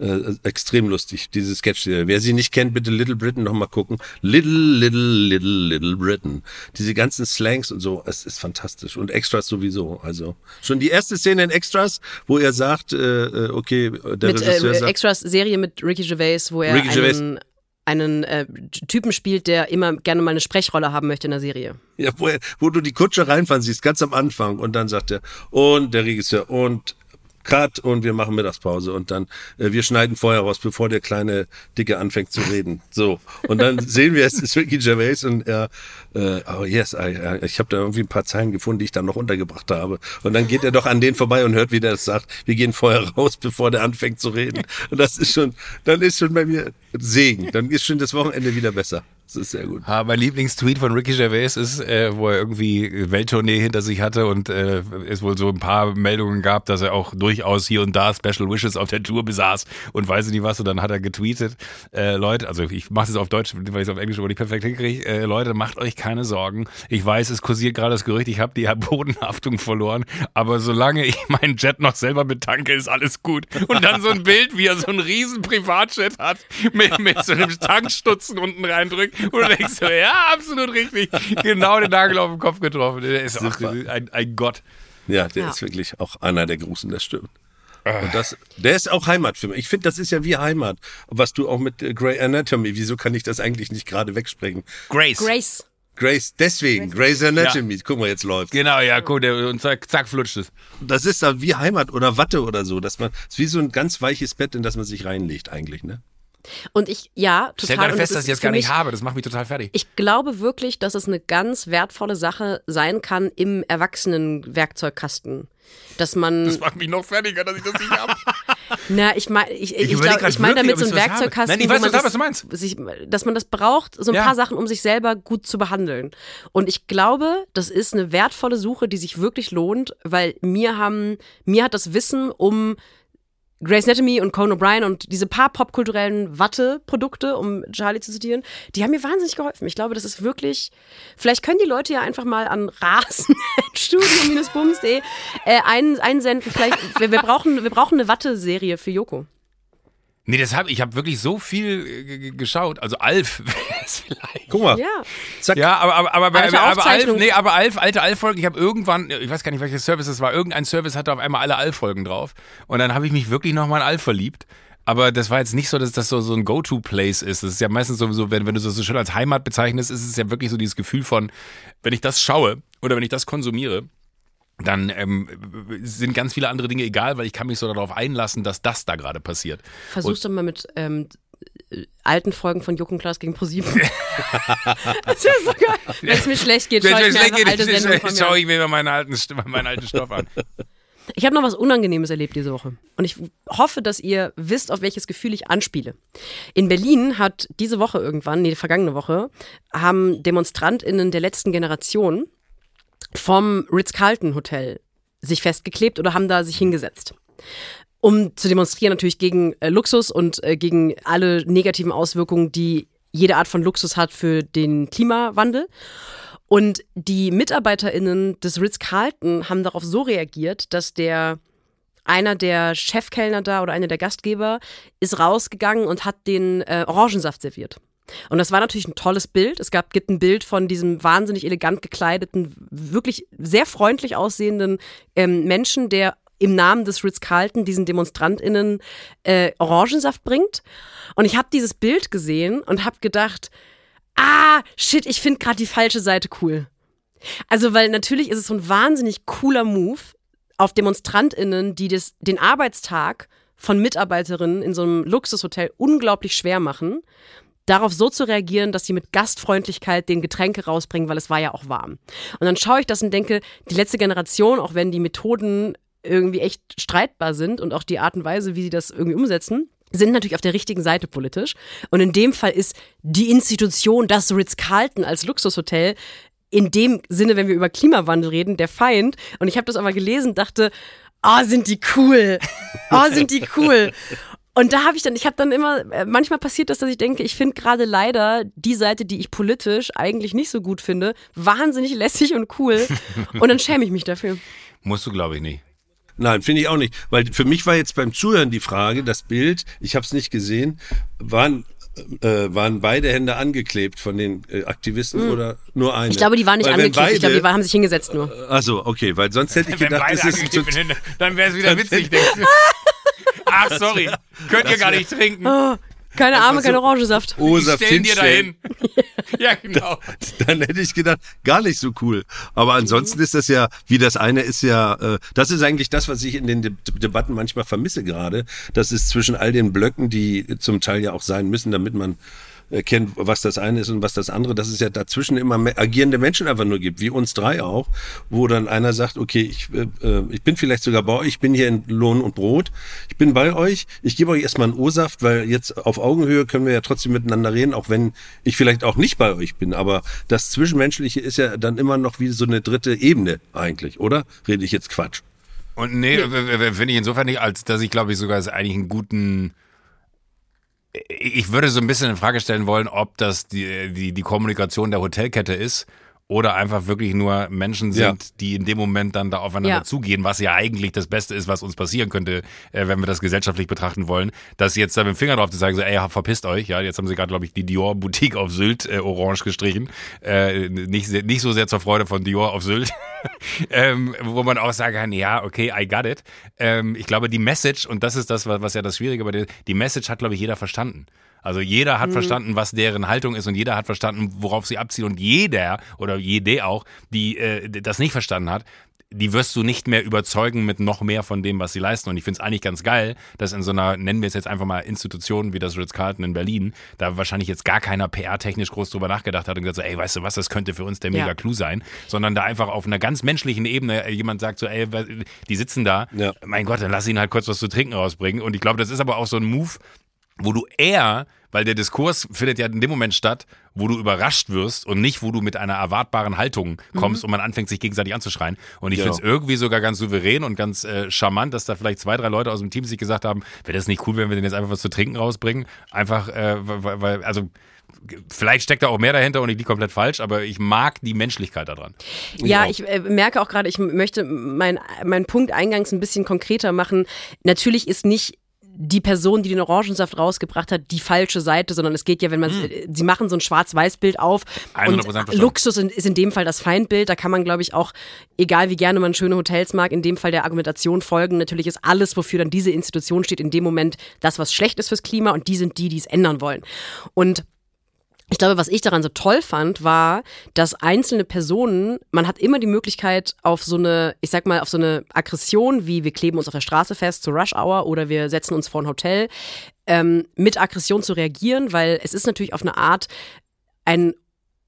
äh, extrem lustig, diese Sketch-Serie. Wer sie nicht kennt, bitte Little Britain noch mal gucken. Little, little, little, little Britain. Diese ganzen Slangs und so, es ist fantastisch. Und Extras sowieso. Also schon die erste Szene in Extras, wo er sagt, äh, äh, okay, der mit Regisseur äh, sagt, Extras Serie mit Ricky Gervais, wo er Ricky Gervais. einen, einen äh, Typen spielt, der immer gerne mal eine Sprechrolle haben möchte in der Serie. Ja, wo, er, wo du die Kutsche reinfahren siehst, ganz am Anfang. Und dann sagt er, und der Regisseur, und Cut, und wir machen Mittagspause. Und dann, äh, wir schneiden vorher raus, bevor der kleine Dicke anfängt zu reden. So. Und dann sehen wir, es ist Ricky Gervais und er, äh, oh yes, I, I, ich habe da irgendwie ein paar Zeilen gefunden, die ich dann noch untergebracht habe. Und dann geht er doch an den vorbei und hört, wie der das sagt. Wir gehen vorher raus, bevor der anfängt zu reden. Und das ist schon, dann ist schon bei mir Segen. Dann ist schon das Wochenende wieder besser. Das ist sehr gut. Ah, mein Lieblingstweet von Ricky Gervais ist, äh, wo er irgendwie Welttournee hinter sich hatte und äh, es wohl so ein paar Meldungen gab, dass er auch durchaus hier und da Special Wishes auf der Tour besaß und weiß ich nicht was. Und dann hat er getweetet, äh, Leute, also ich mache es auf Deutsch, weil ich es auf Englisch aber nicht perfekt hinkriege. Äh, Leute, macht euch keine Sorgen. Ich weiß, es kursiert gerade das Gerücht, ich habe die Bodenhaftung verloren, aber solange ich meinen Jet noch selber betanke, ist alles gut. Und dann so ein Bild, wie er so einen riesen Privatjet hat, mit, mit so einem Tankstutzen unten reindrückt. Und du denkst so, ja, absolut richtig. Genau den Nagel auf den Kopf getroffen. Der ist auch ein, ein Gott. Ja, der Ja. ist wirklich auch einer der Großen, das stimmt. Ah. Und das, der ist auch Heimat für mich. Ich finde, das ist ja wie Heimat. Was du auch mit äh, Grey Anatomy, wieso kann ich das eigentlich nicht gerade wegsprechen? Grace. Grace. Grace, deswegen, Grey's Anatomy. Guck mal, jetzt läuft. Genau, ja, guck, der, und zack, zack, flutscht es. Das ist da wie Heimat oder Watte oder so, dass man, es ist wie so ein ganz weiches Bett, in das man sich reinlegt eigentlich, ne? Und ich, ja, Ich stell total. gerade fest, das dass ich das gar nicht mich- habe. Das macht mich total fertig. Ich glaube wirklich, dass es eine ganz wertvolle Sache sein kann im Erwachsenen-Werkzeugkasten. Dass man. Das macht mich noch fertiger, dass ich das nicht habe. Na, ich meine, ich, ich, ich, glaub, ich meine damit so ein. Werkzeugkasten, Nein, ich weiß total, was du meinst. Sich, dass man das braucht, so ein Ja. paar Sachen, um sich selber gut zu behandeln. Und ich glaube, das ist eine wertvolle Suche, die sich wirklich lohnt, weil mir haben, mir hat das Wissen um Grey's Anatomy und Conan O'Brien und diese paar popkulturellen Watte-Produkte, um Charlie zu zitieren, die haben mir wahnsinnig geholfen. Ich glaube, das ist wirklich, vielleicht können die Leute ja einfach mal an rasen.studio-bums.de äh, ein, einsenden. Vielleicht, wir, wir, brauchen, wir brauchen eine Watte-Serie für Joko. Nee, das hab, ich habe wirklich so viel äh, geschaut. Also Alf vielleicht. Guck mal. Ja. Zack. Ja, aber, aber, aber, aber, Alte aber Alf, nee, aber Alf, alte Alf-Folgen, ich habe irgendwann, ich weiß gar nicht, welches Service es war, irgendein Service hatte auf einmal alle Alf-Folgen drauf. Und dann habe ich mich wirklich nochmal in Alf verliebt. Aber das war jetzt nicht so, dass das so, so ein Go-To-Place ist. Das ist ja meistens sowieso, wenn, wenn du das so schön als Heimat bezeichnest, ist es ja wirklich so dieses Gefühl von, wenn ich das schaue oder wenn ich das konsumiere, dann ähm, sind ganz viele andere Dinge egal, weil ich kann mich so darauf einlassen, dass das da gerade passiert. Versuch's doch mal mit ähm, äh, alten Folgen von und Klaas gegen ProSieben. das ist so geil. Wenn es mir schlecht geht, schaue ich mir einfach alte Sendungen von mir schaue an. ich mir mal meinen alten, meinen alten Stoff an. Ich habe noch was Unangenehmes erlebt diese Woche. Und ich hoffe, dass ihr wisst, auf welches Gefühl ich anspiele. In Berlin hat diese Woche irgendwann, nee, vergangene Woche, haben DemonstrantInnen der letzten Generation vom Ritz-Carlton Hotel sich festgeklebt oder haben da sich hingesetzt. Um zu demonstrieren natürlich gegen äh, Luxus und äh, gegen alle negativen Auswirkungen, die jede Art von Luxus hat für den Klimawandel. Und die MitarbeiterInnen des Ritz-Carlton haben darauf so reagiert, dass der einer der Chefkellner da oder einer der Gastgeber ist rausgegangen und hat den äh, Orangensaft serviert. Und das war natürlich ein tolles Bild. Es gab, gibt ein Bild von diesem wahnsinnig elegant gekleideten, wirklich sehr freundlich aussehenden ähm, Menschen, der im Namen des Ritz-Carlton diesen DemonstrantInnen äh, Orangensaft bringt. Und ich habe dieses Bild gesehen und habe gedacht, ah, shit, ich finde gerade die falsche Seite cool. Also, weil natürlich ist es so ein wahnsinnig cooler Move auf DemonstrantInnen, die das, den Arbeitstag von Mitarbeiterinnen in so einem Luxushotel unglaublich schwer machen, darauf so zu reagieren, dass sie mit Gastfreundlichkeit den Getränke rausbringen, weil es war ja auch warm. Und dann schaue ich das und denke, die letzte Generation, auch wenn die Methoden irgendwie echt streitbar sind und auch die Art und Weise, wie sie das irgendwie umsetzen, sind natürlich auf der richtigen Seite politisch. Und in dem Fall ist die Institution, das Ritz-Carlton als Luxushotel, in dem Sinne, wenn wir über Klimawandel reden, der Feind. Und ich habe das aber gelesen, dachte, ah, sind die cool. Ah, sind die cool. Und da habe ich dann, ich habe dann immer, äh, manchmal passiert das, dass ich denke, ich finde gerade leider die Seite, die ich politisch eigentlich nicht so gut finde, wahnsinnig lässig und cool. Und dann schäme ich mich dafür. Musst du, glaube ich, nicht. Nein, finde ich auch nicht. Weil für mich war jetzt beim Zuhören die Frage, das Bild, ich habe es nicht gesehen, waren, äh, waren beide Hände angeklebt von den äh, Aktivisten oder nur eine? Ich glaube, die waren nicht Weil wenn angeklebt. Ich glaube, die beide- haben sich hingesetzt nur. Also, okay, weil sonst hätte ich Wenn gedacht, beide es ist angeklebt so, sind, dann wäre es wieder witzig, denkst du. Ach, sorry. Könnt ihr gar nicht trinken. Keine Arme, kein Orangensaft. Die O-Saft stellen dir dahin. ja, genau. dann hätte ich gedacht, gar nicht so cool. Aber ansonsten ist das ja, wie das eine ist ja, äh, das ist eigentlich das, was ich in den De Debatten manchmal vermisse gerade. Das ist zwischen all den Blöcken, die zum Teil ja auch sein müssen, damit man erkennt, was das eine ist und was das andere, dass es ja dazwischen immer me- agierende Menschen einfach nur gibt, wie uns drei auch, wo dann einer sagt, okay, ich, äh, äh, ich bin vielleicht sogar bei euch, ich bin hier in Lohn und Brot, ich bin bei euch, ich gebe euch erstmal einen O-Saft, weil jetzt auf Augenhöhe können wir ja trotzdem miteinander reden, auch wenn ich vielleicht auch nicht bei euch bin, aber das Zwischenmenschliche ist ja dann immer noch wie so eine dritte Ebene eigentlich, oder? Rede ich jetzt Quatsch? Und nee, w- finde ich insofern nicht, als dass ich glaube ich sogar es eigentlich einen guten. Ich würde so ein bisschen in Frage stellen wollen, ob das die, die, die Kommunikation der Hotelkette ist oder einfach wirklich nur Menschen sind, Ja. die in dem Moment dann da aufeinander Ja. zugehen, was ja eigentlich das Beste ist, was uns passieren könnte, äh, wenn wir das gesellschaftlich betrachten wollen, dass jetzt da mit dem Finger drauf zu sagen, so, ey, verpisst euch, ja, jetzt haben sie gerade, glaube ich, die Dior Boutique auf Sylt äh, orange gestrichen, äh, nicht, nicht so sehr zur Freude von Dior auf Sylt, ähm, wo man auch sagen kann, ja, okay, I got it. Ähm, ich glaube, die Message, und das ist das, was, was ja das Schwierige bei der, die Message hat, glaube ich, jeder verstanden. Also jeder hat verstanden, was deren Haltung ist und jeder hat verstanden, worauf sie abziehen und jeder oder jede auch, die äh, das nicht verstanden hat, die wirst du nicht mehr überzeugen mit noch mehr von dem, was sie leisten. Und ich finde es eigentlich ganz geil, dass in so einer, nennen wir es jetzt einfach mal Institution wie das Ritz-Carlton in Berlin, da wahrscheinlich jetzt gar keiner PR-technisch groß drüber nachgedacht hat und gesagt so, ey, weißt du was, das könnte für uns der Ja. Mega-Clou sein, sondern da einfach auf einer ganz menschlichen Ebene jemand sagt so, ey, die sitzen da, Ja. mein Gott, dann lass ihn halt kurz was zu trinken rausbringen. Und ich glaube, das ist aber auch so ein Move, wo du eher, weil der Diskurs findet ja in dem Moment statt, wo du überrascht wirst und nicht, wo du mit einer erwartbaren Haltung kommst und man anfängt, sich gegenseitig anzuschreien. Und ich Genau. finde es irgendwie sogar ganz souverän und ganz äh, charmant, dass da vielleicht zwei, drei Leute aus dem Team sich gesagt haben, wäre das nicht cool, wenn wir den jetzt einfach was zu trinken rausbringen? Einfach, äh, weil, weil, also vielleicht steckt da auch mehr dahinter und ich liege komplett falsch, aber ich mag die Menschlichkeit daran. Ja, auch. ich äh, merke auch gerade, ich möchte meinen mein Punkt eingangs ein bisschen konkreter machen. Natürlich ist nicht die Person, die den Orangensaft rausgebracht hat, die falsche Seite, sondern es geht ja, wenn man, sie machen so ein Schwarz-Weiß-Bild auf 100% und. Luxus ist in dem Fall das Feindbild. Da kann man, glaube ich, auch, egal wie gerne man schöne Hotels mag, in dem Fall der Argumentation folgen. Natürlich ist alles, wofür dann diese Institution steht, in dem Moment das, was schlecht ist fürs Klima und die sind die, die es ändern wollen. Und ich glaube, was ich daran so toll fand, war, dass einzelne Personen, man hat immer die Möglichkeit auf so eine, ich sag mal, auf so eine Aggression, wie wir kleben uns auf der Straße fest zur Rush Hour oder wir setzen uns vor ein Hotel, ähm, mit Aggression zu reagieren, weil es ist natürlich auf eine Art ein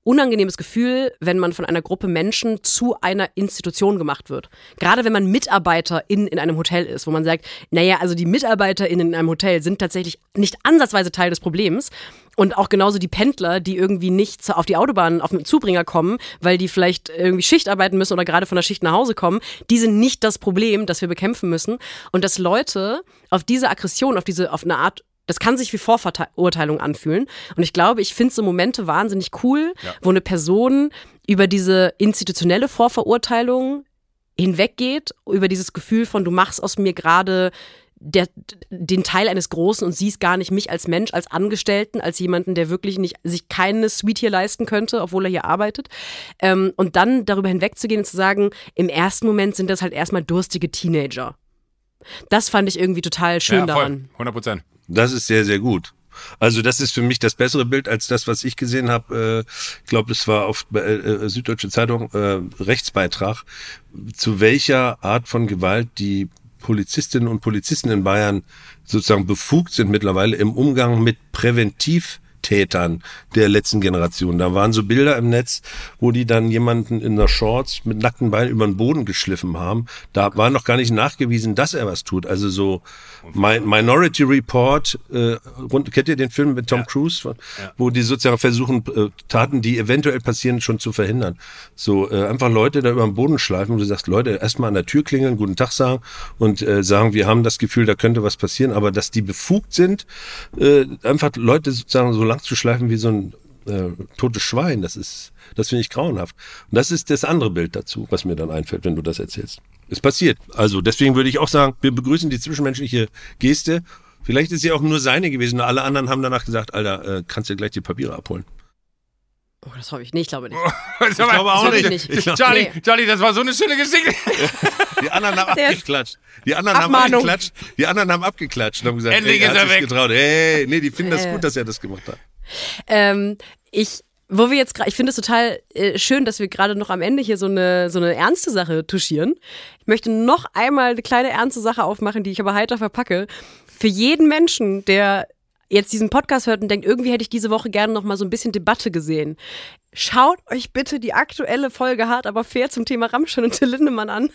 unangenehmes Gefühl, wenn man von einer Gruppe Menschen zu einer Institution gemacht wird. Gerade wenn man Mitarbeiterin in einem Hotel ist, wo man sagt, naja, also die MitarbeiterInnen in einem Hotel sind tatsächlich nicht ansatzweise Teil des Problems. Und auch genauso die Pendler, die irgendwie nicht auf die Autobahn auf dem Zubringer kommen, weil die vielleicht irgendwie Schicht arbeiten müssen oder gerade von der Schicht nach Hause kommen, die sind nicht das Problem, das wir bekämpfen müssen. Und dass Leute auf diese Aggression, auf diese, auf eine Art das kann sich wie Vorverurteilung anfühlen. Und ich glaube, ich finde so Momente wahnsinnig cool, wo eine Person über diese institutionelle Vorverurteilung hinweggeht, über dieses Gefühl von, du machst aus mir gerade der, den Teil eines Großen und siehst gar nicht mich als Mensch, als Angestellten, als jemanden, der wirklich nicht sich keine Suite hier leisten könnte, obwohl er hier arbeitet. Ähm, und dann darüber hinwegzugehen und zu sagen, im ersten Moment sind das halt erstmal durstige Teenager. Das fand ich irgendwie total schön ja, voll. daran. 100 Prozent. Das ist sehr, sehr gut. Also das ist für mich das bessere Bild als das, was ich gesehen habe. Äh, Ich glaube, das war auf äh, äh, Süddeutsche Zeitung Rechtsbeitrag, zu welcher Art von Gewalt die Polizistinnen und Polizisten in Bayern sozusagen befugt sind mittlerweile im Umgang mit Präventivtätern der letzten Generation. Da waren so Bilder im Netz, wo die dann jemanden in der Shorts mit nackten Beinen über den Boden geschliffen haben. Da war noch gar nicht nachgewiesen, dass er was tut. Also so Mi- Minority Report, äh, rund, kennt ihr den Film mit Tom Cruise, wo die sozusagen versuchen, äh, Taten, die eventuell passieren, schon zu verhindern. So äh, einfach Leute da über den Boden schleifen, wo du sagst, Leute, erstmal an der Tür klingeln, guten Tag sagen und äh, sagen, wir haben das Gefühl, da könnte was passieren, aber dass die befugt sind, äh, einfach Leute sozusagen so lang zu schleifen wie so ein äh, totes Schwein, das ist, das finde ich grauenhaft. Und das ist das andere Bild dazu, was mir dann einfällt, wenn du das erzählst. Es passiert. Also deswegen würde ich auch sagen, wir begrüßen die zwischenmenschliche Geste. Vielleicht ist sie auch nur seine gewesen. und Alle anderen haben danach gesagt, Alter, äh, kannst du gleich die Papiere abholen. Oh, das hoffe ich. Nee, ich glaube nicht. Ich glaube auch Das hab ich nicht. nicht. Ich Charlie, Nee. Charlie, das war so eine schöne Geschichte. Die anderen haben Der- abgeklatscht. Die anderen haben Abmahnung. abgeklatscht. Die anderen haben abgeklatscht und haben gesagt, Endlich ey, er ist hat er sich weg. getraut. Hey, nee, die finden das Äh. gut, dass er das gemacht hat. Ähm, ich, wo wir jetzt gerade, ich finde es total äh, schön, dass wir gerade noch am Ende hier so eine, so eine ernste Sache touchieren. Ich möchte noch einmal eine kleine ernste Sache aufmachen, die ich aber heiter verpacke. Für jeden Menschen, der jetzt diesen Podcast hört und denkt, irgendwie hätte ich diese Woche gerne noch mal so ein bisschen Debatte gesehen. Schaut euch bitte die aktuelle Folge Hart, aber fair zum Thema Rammstein und Till Lindemann an.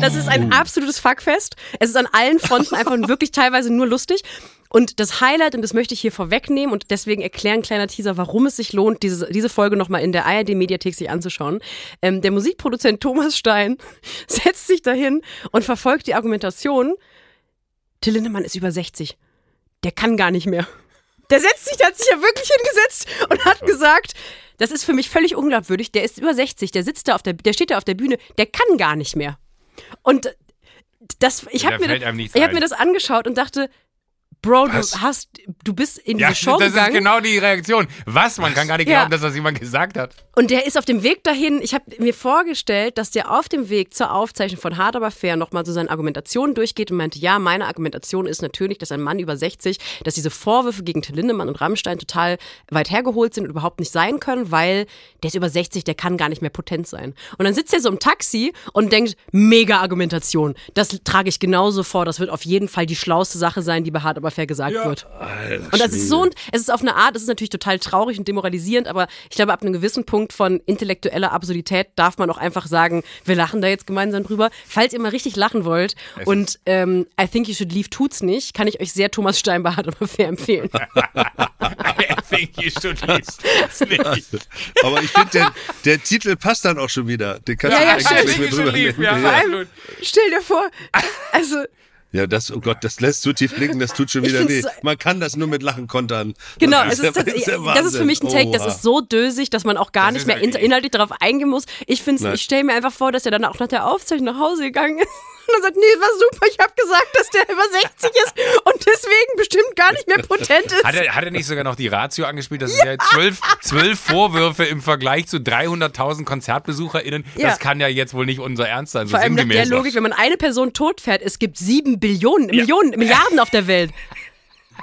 Das ist ein absolutes Fuckfest. Es ist an allen Fronten einfach wirklich teilweise nur lustig. Und das Highlight, und das möchte ich hier vorwegnehmen und deswegen erklären, kleiner Teaser, warum es sich lohnt, diese, diese Folge nochmal in der ARD-Mediathek sich anzuschauen. Ähm, der Musikproduzent Thomas Stein setzt sich dahin und verfolgt die Argumentation, Till Lindemann ist über 60. Der kann gar nicht mehr. Der setzt sich, der hat sich ja wirklich hingesetzt und hat gesagt, das ist für mich völlig unglaubwürdig. Der ist über 60, der sitzt da auf der, der steht da auf der Bühne, der kann gar nicht mehr. Und das, ich habe mir, ich hab ein. mir das angeschaut und dachte, Bro, du Was? hast, du bist in Ja, Show das ist gegangen genau die Reaktion. Was? Man kann gar nicht Ja. glauben, dass das jemand gesagt hat. und der ist auf dem Weg dahin. Ich habe mir vorgestellt, dass der auf dem Weg zur Aufzeichnung von Hard aber fair nochmal so seine Argumentation durchgeht und meinte, ja, meine Argumentation ist natürlich, dass ein Mann über 60, dass diese Vorwürfe gegen Till Lindemann und Rammstein total weit hergeholt sind und überhaupt nicht sein können, weil der ist über 60, der kann gar nicht mehr potent sein. Und dann sitzt er so im Taxi und denkt, mega Argumentation. Das trage ich genauso vor. Das wird auf jeden Fall die schlauste Sache sein, die bei Hard aber fair gesagt wird. Alter, Und das ist so, ein- es ist auf eine Art, es ist natürlich total traurig und demoralisierend, aber ich glaube, ab einem gewissen Punkt von intellektueller Absurdität darf man auch einfach sagen, wir lachen da jetzt gemeinsam drüber. Falls ihr mal richtig lachen wollt und ähm, I think you should leave tut's nicht, kann ich euch sehr Thomas Steinbart aber fair empfehlen. I think you should leave. Aber ich finde, der, der Titel passt dann auch schon wieder. Den kannst Ja, du ja, eigentlich nicht mehr I think you drüber should leave, ja, Ja. Stell dir vor, also Ja, das, oh Gott, das lässt zu tief blicken, das tut schon wieder weh. so- Man kann das nur mit Lachen kontern. Genau, das ist, der- das, das ist für mich ein Take, das Oha. ist so dösig, dass man auch gar Das nicht ist mehr in, wirklich- inhaltlich darauf eingehen muss. Ich finde, ich stelle mir einfach vor, dass er dann auch nach der Aufzeichnung nach Hause gegangen ist und dann sagt, nee, war super, ich habe gesagt, dass der über 60 ist und deswegen bestimmt gar nicht mehr potent ist. Hat er, hat er nicht sogar noch die Ratio angespielt? Das ist ja zwölf, zwölf Vorwürfe im Vergleich zu 300.000 KonzertbesucherInnen. Ja. Das kann ja jetzt wohl nicht unser Ernst sein. So Vor allem nach der. Logik, wenn man eine Person totfährt, es gibt sieben Billionen, Millionen, Milliarden auf der Welt.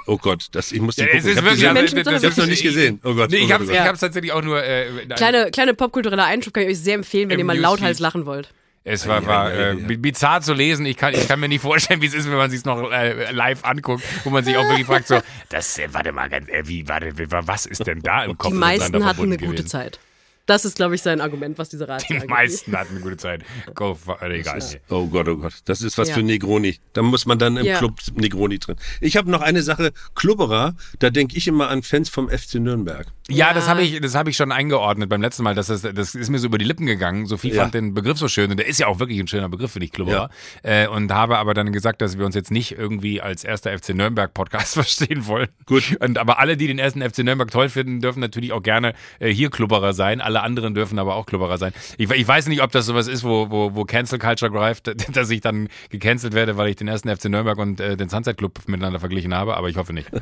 Oh Gott, das, ich muss die Ja, gucken. es Ich ist hab wirklich, die- Menschen also, sind das- Ich hab's noch nicht gesehen. Oh Gott. Nee, oh ich Gott, hab's, oh ich Gott. hab's tatsächlich auch nur. Äh. Kleine, kleine popkulturelle Einschub kann ich euch sehr empfehlen, wenn ihr mal lauthals lachen wollt. Es war, war äh, bi- bizarr zu lesen. Ich kann, ich kann mir nicht vorstellen, wie es ist, wenn man sich noch äh, live anguckt, wo man sich auch wirklich fragt, so, das, äh, warte mal, ganz, äh, wie, warte, was ist denn da im Kopf? Die meisten hatten eine gute gewesen? Zeit. Das ist, glaube ich, sein Argument, was diese Ratio Die angeht. meisten hatten eine gute Zeit. Go, for- egal. Oh Gott, oh Gott. Das ist was Ja. für Negroni. Da muss man dann im Ja. Club Negroni drin. Ich habe noch eine Sache, Klubberer, da denke ich immer an Fans vom FC Nürnberg. Ja, Ja. das habe ich, das habe ich schon eingeordnet beim letzten Mal. Das ist, das ist mir so über die Lippen gegangen. Sophie Ja. fand den Begriff so schön und der ist ja auch wirklich ein schöner Begriff, finde ich, Klubberer. Äh, und habe aber dann gesagt, dass wir uns jetzt nicht irgendwie als erster FC Nürnberg Podcast verstehen wollen. Gut. Und aber alle, die den ersten FC Nürnberg toll finden, dürfen natürlich auch gerne äh, hier Klubberer sein. Alle anderen dürfen aber auch Klubberer sein. Ich, ich weiß nicht, ob das sowas ist, wo, wo, wo Cancel Culture greift, dass ich dann gecancelt werde, weil ich den ersten FC Nürnberg und äh, den Sunset Club miteinander verglichen habe, aber ich hoffe nicht.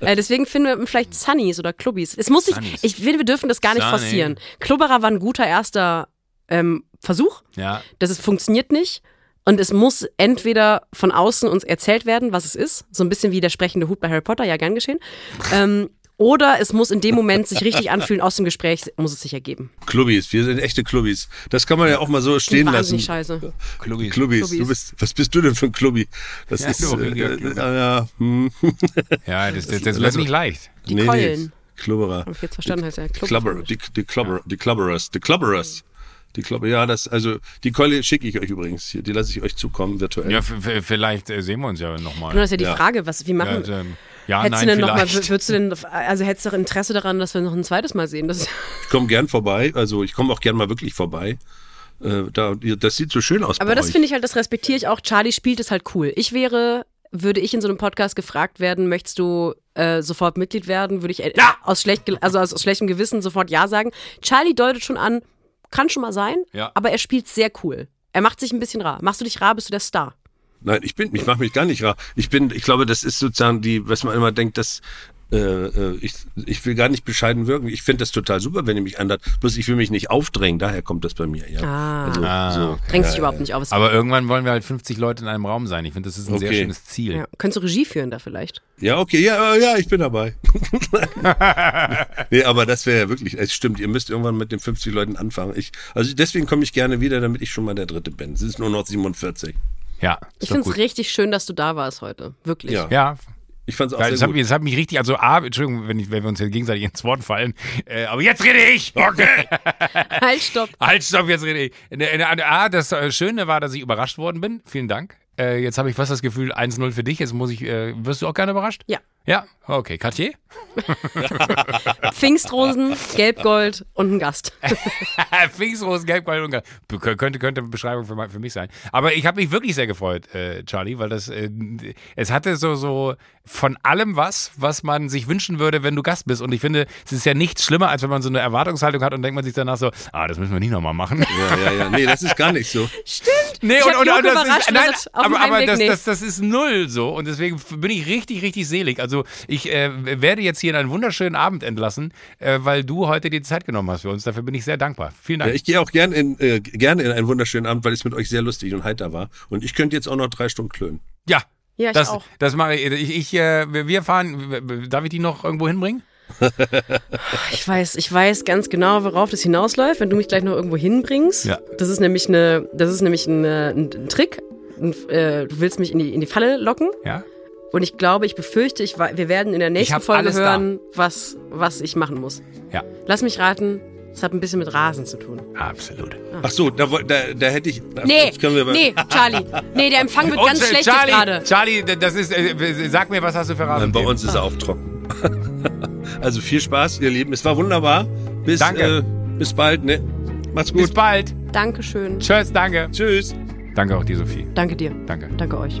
Äh, deswegen finden wir vielleicht Sunnies oder Clubbies. Es muss Sunnies. ich finde, wir dürfen das gar nicht Sunny. forcieren. Klubberer war ein guter erster ähm, Versuch. Ja. Das ist, funktioniert nicht. Und es muss entweder von außen uns erzählt werden, was es ist. So ein bisschen wie der sprechende Hut bei Harry Potter, ja, gern geschehen. Ähm, oder es muss in dem Moment sich richtig anfühlen, aus dem Gespräch muss es sich ergeben. Klubbis, wir sind echte Klubbis. Das kann man ja auch mal so stehen lassen. Scheiße. Klubis. Klubbis, Klubbis. du bist, was bist du denn für ein Klubbi? Das Ja, ist, äh, äh, ja, hm. Ja, das, das, das Also- wird nicht leicht. Die nee, Keulen. Nee, Klubberer. Hab ich jetzt verstanden, heißt ja Club. Clubber, die, die, Clubber, die Clubberers, die Clubberers. Die Clubber, ja, das, also, die Keule schicke ich euch übrigens hier, die lasse ich euch zukommen, virtuell. Ja, vielleicht äh, sehen wir uns ja Nur nochmal. das ist ja die Ja. Frage, was, wie Ja, machen. Ja Hättest nein, du denn noch mal, vielleicht. würdest du denn, also hättest du Interesse daran, dass wir noch ein zweites Mal sehen? Das, Ich komme gern vorbei, also ich komme auch gern mal wirklich vorbei. Äh, da, das sieht so schön aus aber das finde ich halt, das respektiere ich auch. Charlie spielt es halt cool. Ich wäre, würde ich in so einem Podcast gefragt werden, möchtest du äh, sofort Mitglied werden, würde ich äh, aus, schlecht, also aus, aus schlechtem Gewissen sofort Ja sagen. Charlie deutet schon an, kann schon mal sein, Ja. aber er spielt sehr cool. Er macht sich ein bisschen rar. Machst du dich rar, bist du der Star. Nein, ich bin, ich mache mich gar nicht rar. Ich bin, ich glaube, das ist sozusagen die, was man immer denkt, dass äh, äh, ich, ich will gar nicht bescheiden wirken. Ich finde das total super, wenn ihr mich anhört. Bloß ich will mich nicht aufdrängen. Daher kommt das bei mir. Ja. Ah. Also, Ah, so. okay. Drängst dich überhaupt nicht auf. Aber irgendwann wollen wir halt 50 Leute in einem Raum sein. Ich finde, das ist ein sehr Okay. schönes Ziel. ja. Könntest du Regie führen da vielleicht? Ja, okay, ja, ja, ich bin dabei. nee, aber das wäre ja wirklich, es stimmt, ihr müsst irgendwann mit den 50 Leuten anfangen. Ich, also deswegen komme ich gerne wieder, damit ich schon mal der Dritte bin. Es ist nur noch 47. Ja, Ich finde es richtig schön, dass du da warst heute. Wirklich. Ja. Ja, Ich fand es auch Ja, sehr das hat, gut. mich, das hat mich richtig, also A, Entschuldigung, wenn, ich, wenn wir uns jetzt gegenseitig ins Wort fallen, äh, aber jetzt rede ich! Okay! Halt, stopp. halt, stopp, jetzt rede ich. In in der- A, das äh, Schöne war, dass ich überrascht worden bin. Vielen Dank. Äh, jetzt habe ich fast das Gefühl, 1-0 für dich. Jetzt muss ich, äh, wirst du auch gerne überrascht? Ja. Ja? Okay. Cartier? Pfingstrosen, Gelbgold und ein Gast. Pfingstrosen, Gelbgold und Gelb. Be- könnte, könnte eine Beschreibung für, für mich sein. Aber ich habe mich wirklich sehr gefreut, äh, Charlie, weil das, äh, es hatte so, so von allem was, was man sich wünschen würde, wenn du Gast bist. Und ich finde, es ist ja nichts schlimmer, als wenn man so eine Erwartungshaltung hat und denkt man sich danach so, ah, das müssen wir nicht nochmal machen. Ja, ja, ja. Nee, das ist gar nicht so. Stimmt. Nee, Ich und, und, und das ist, nein, aber, aber das, das, das ist null so und deswegen bin ich richtig, richtig selig. Also ich äh, werde jetzt hier in einen wunderschönen Abend entlassen, äh, weil du heute die Zeit genommen hast für uns. Dafür bin ich sehr dankbar. Vielen Ja, Dank. ich gehe auch gern in, äh, gerne in einen wunderschönen Abend, weil es mit euch sehr lustig und heiter war. Und ich könnte jetzt auch noch drei Stunden klönen. ja, Ja, ich das, auch. das mache ich. Ich, ich äh, wir fahren. Darf ich die noch irgendwo hinbringen? Ich weiß, ich weiß ganz genau, worauf das hinausläuft, wenn du mich gleich noch irgendwo hinbringst. Ja. Das ist nämlich eine, das ist nämlich ein, äh, ein, ein Trick. Ein, äh, du willst mich in die, in die Falle locken. Ja. Und ich glaube, ich befürchte, ich, wir werden in der nächsten Folge da. hören, was, was ich machen muss. Ja. Lass mich raten, es hat ein bisschen mit Rasen zu tun. Absolut. Ach so, da, da, da hätte ich. Nee, das können wir aber- nee, Charlie. Nee, der Empfang wird Und, ganz schlecht Charlie, gerade. Charlie, das ist. Äh, sag mir, was hast du für Rasen? Nein, bei uns ist er auch trocken. also viel Spaß, ihr Lieben. Es war wunderbar. Bis, Danke. Äh, bis bald, ne? Macht's gut. Bis bald. Dankeschön. Tschüss, danke. Tschüss. Danke auch dir, Sophie. Danke dir. Danke. Danke euch.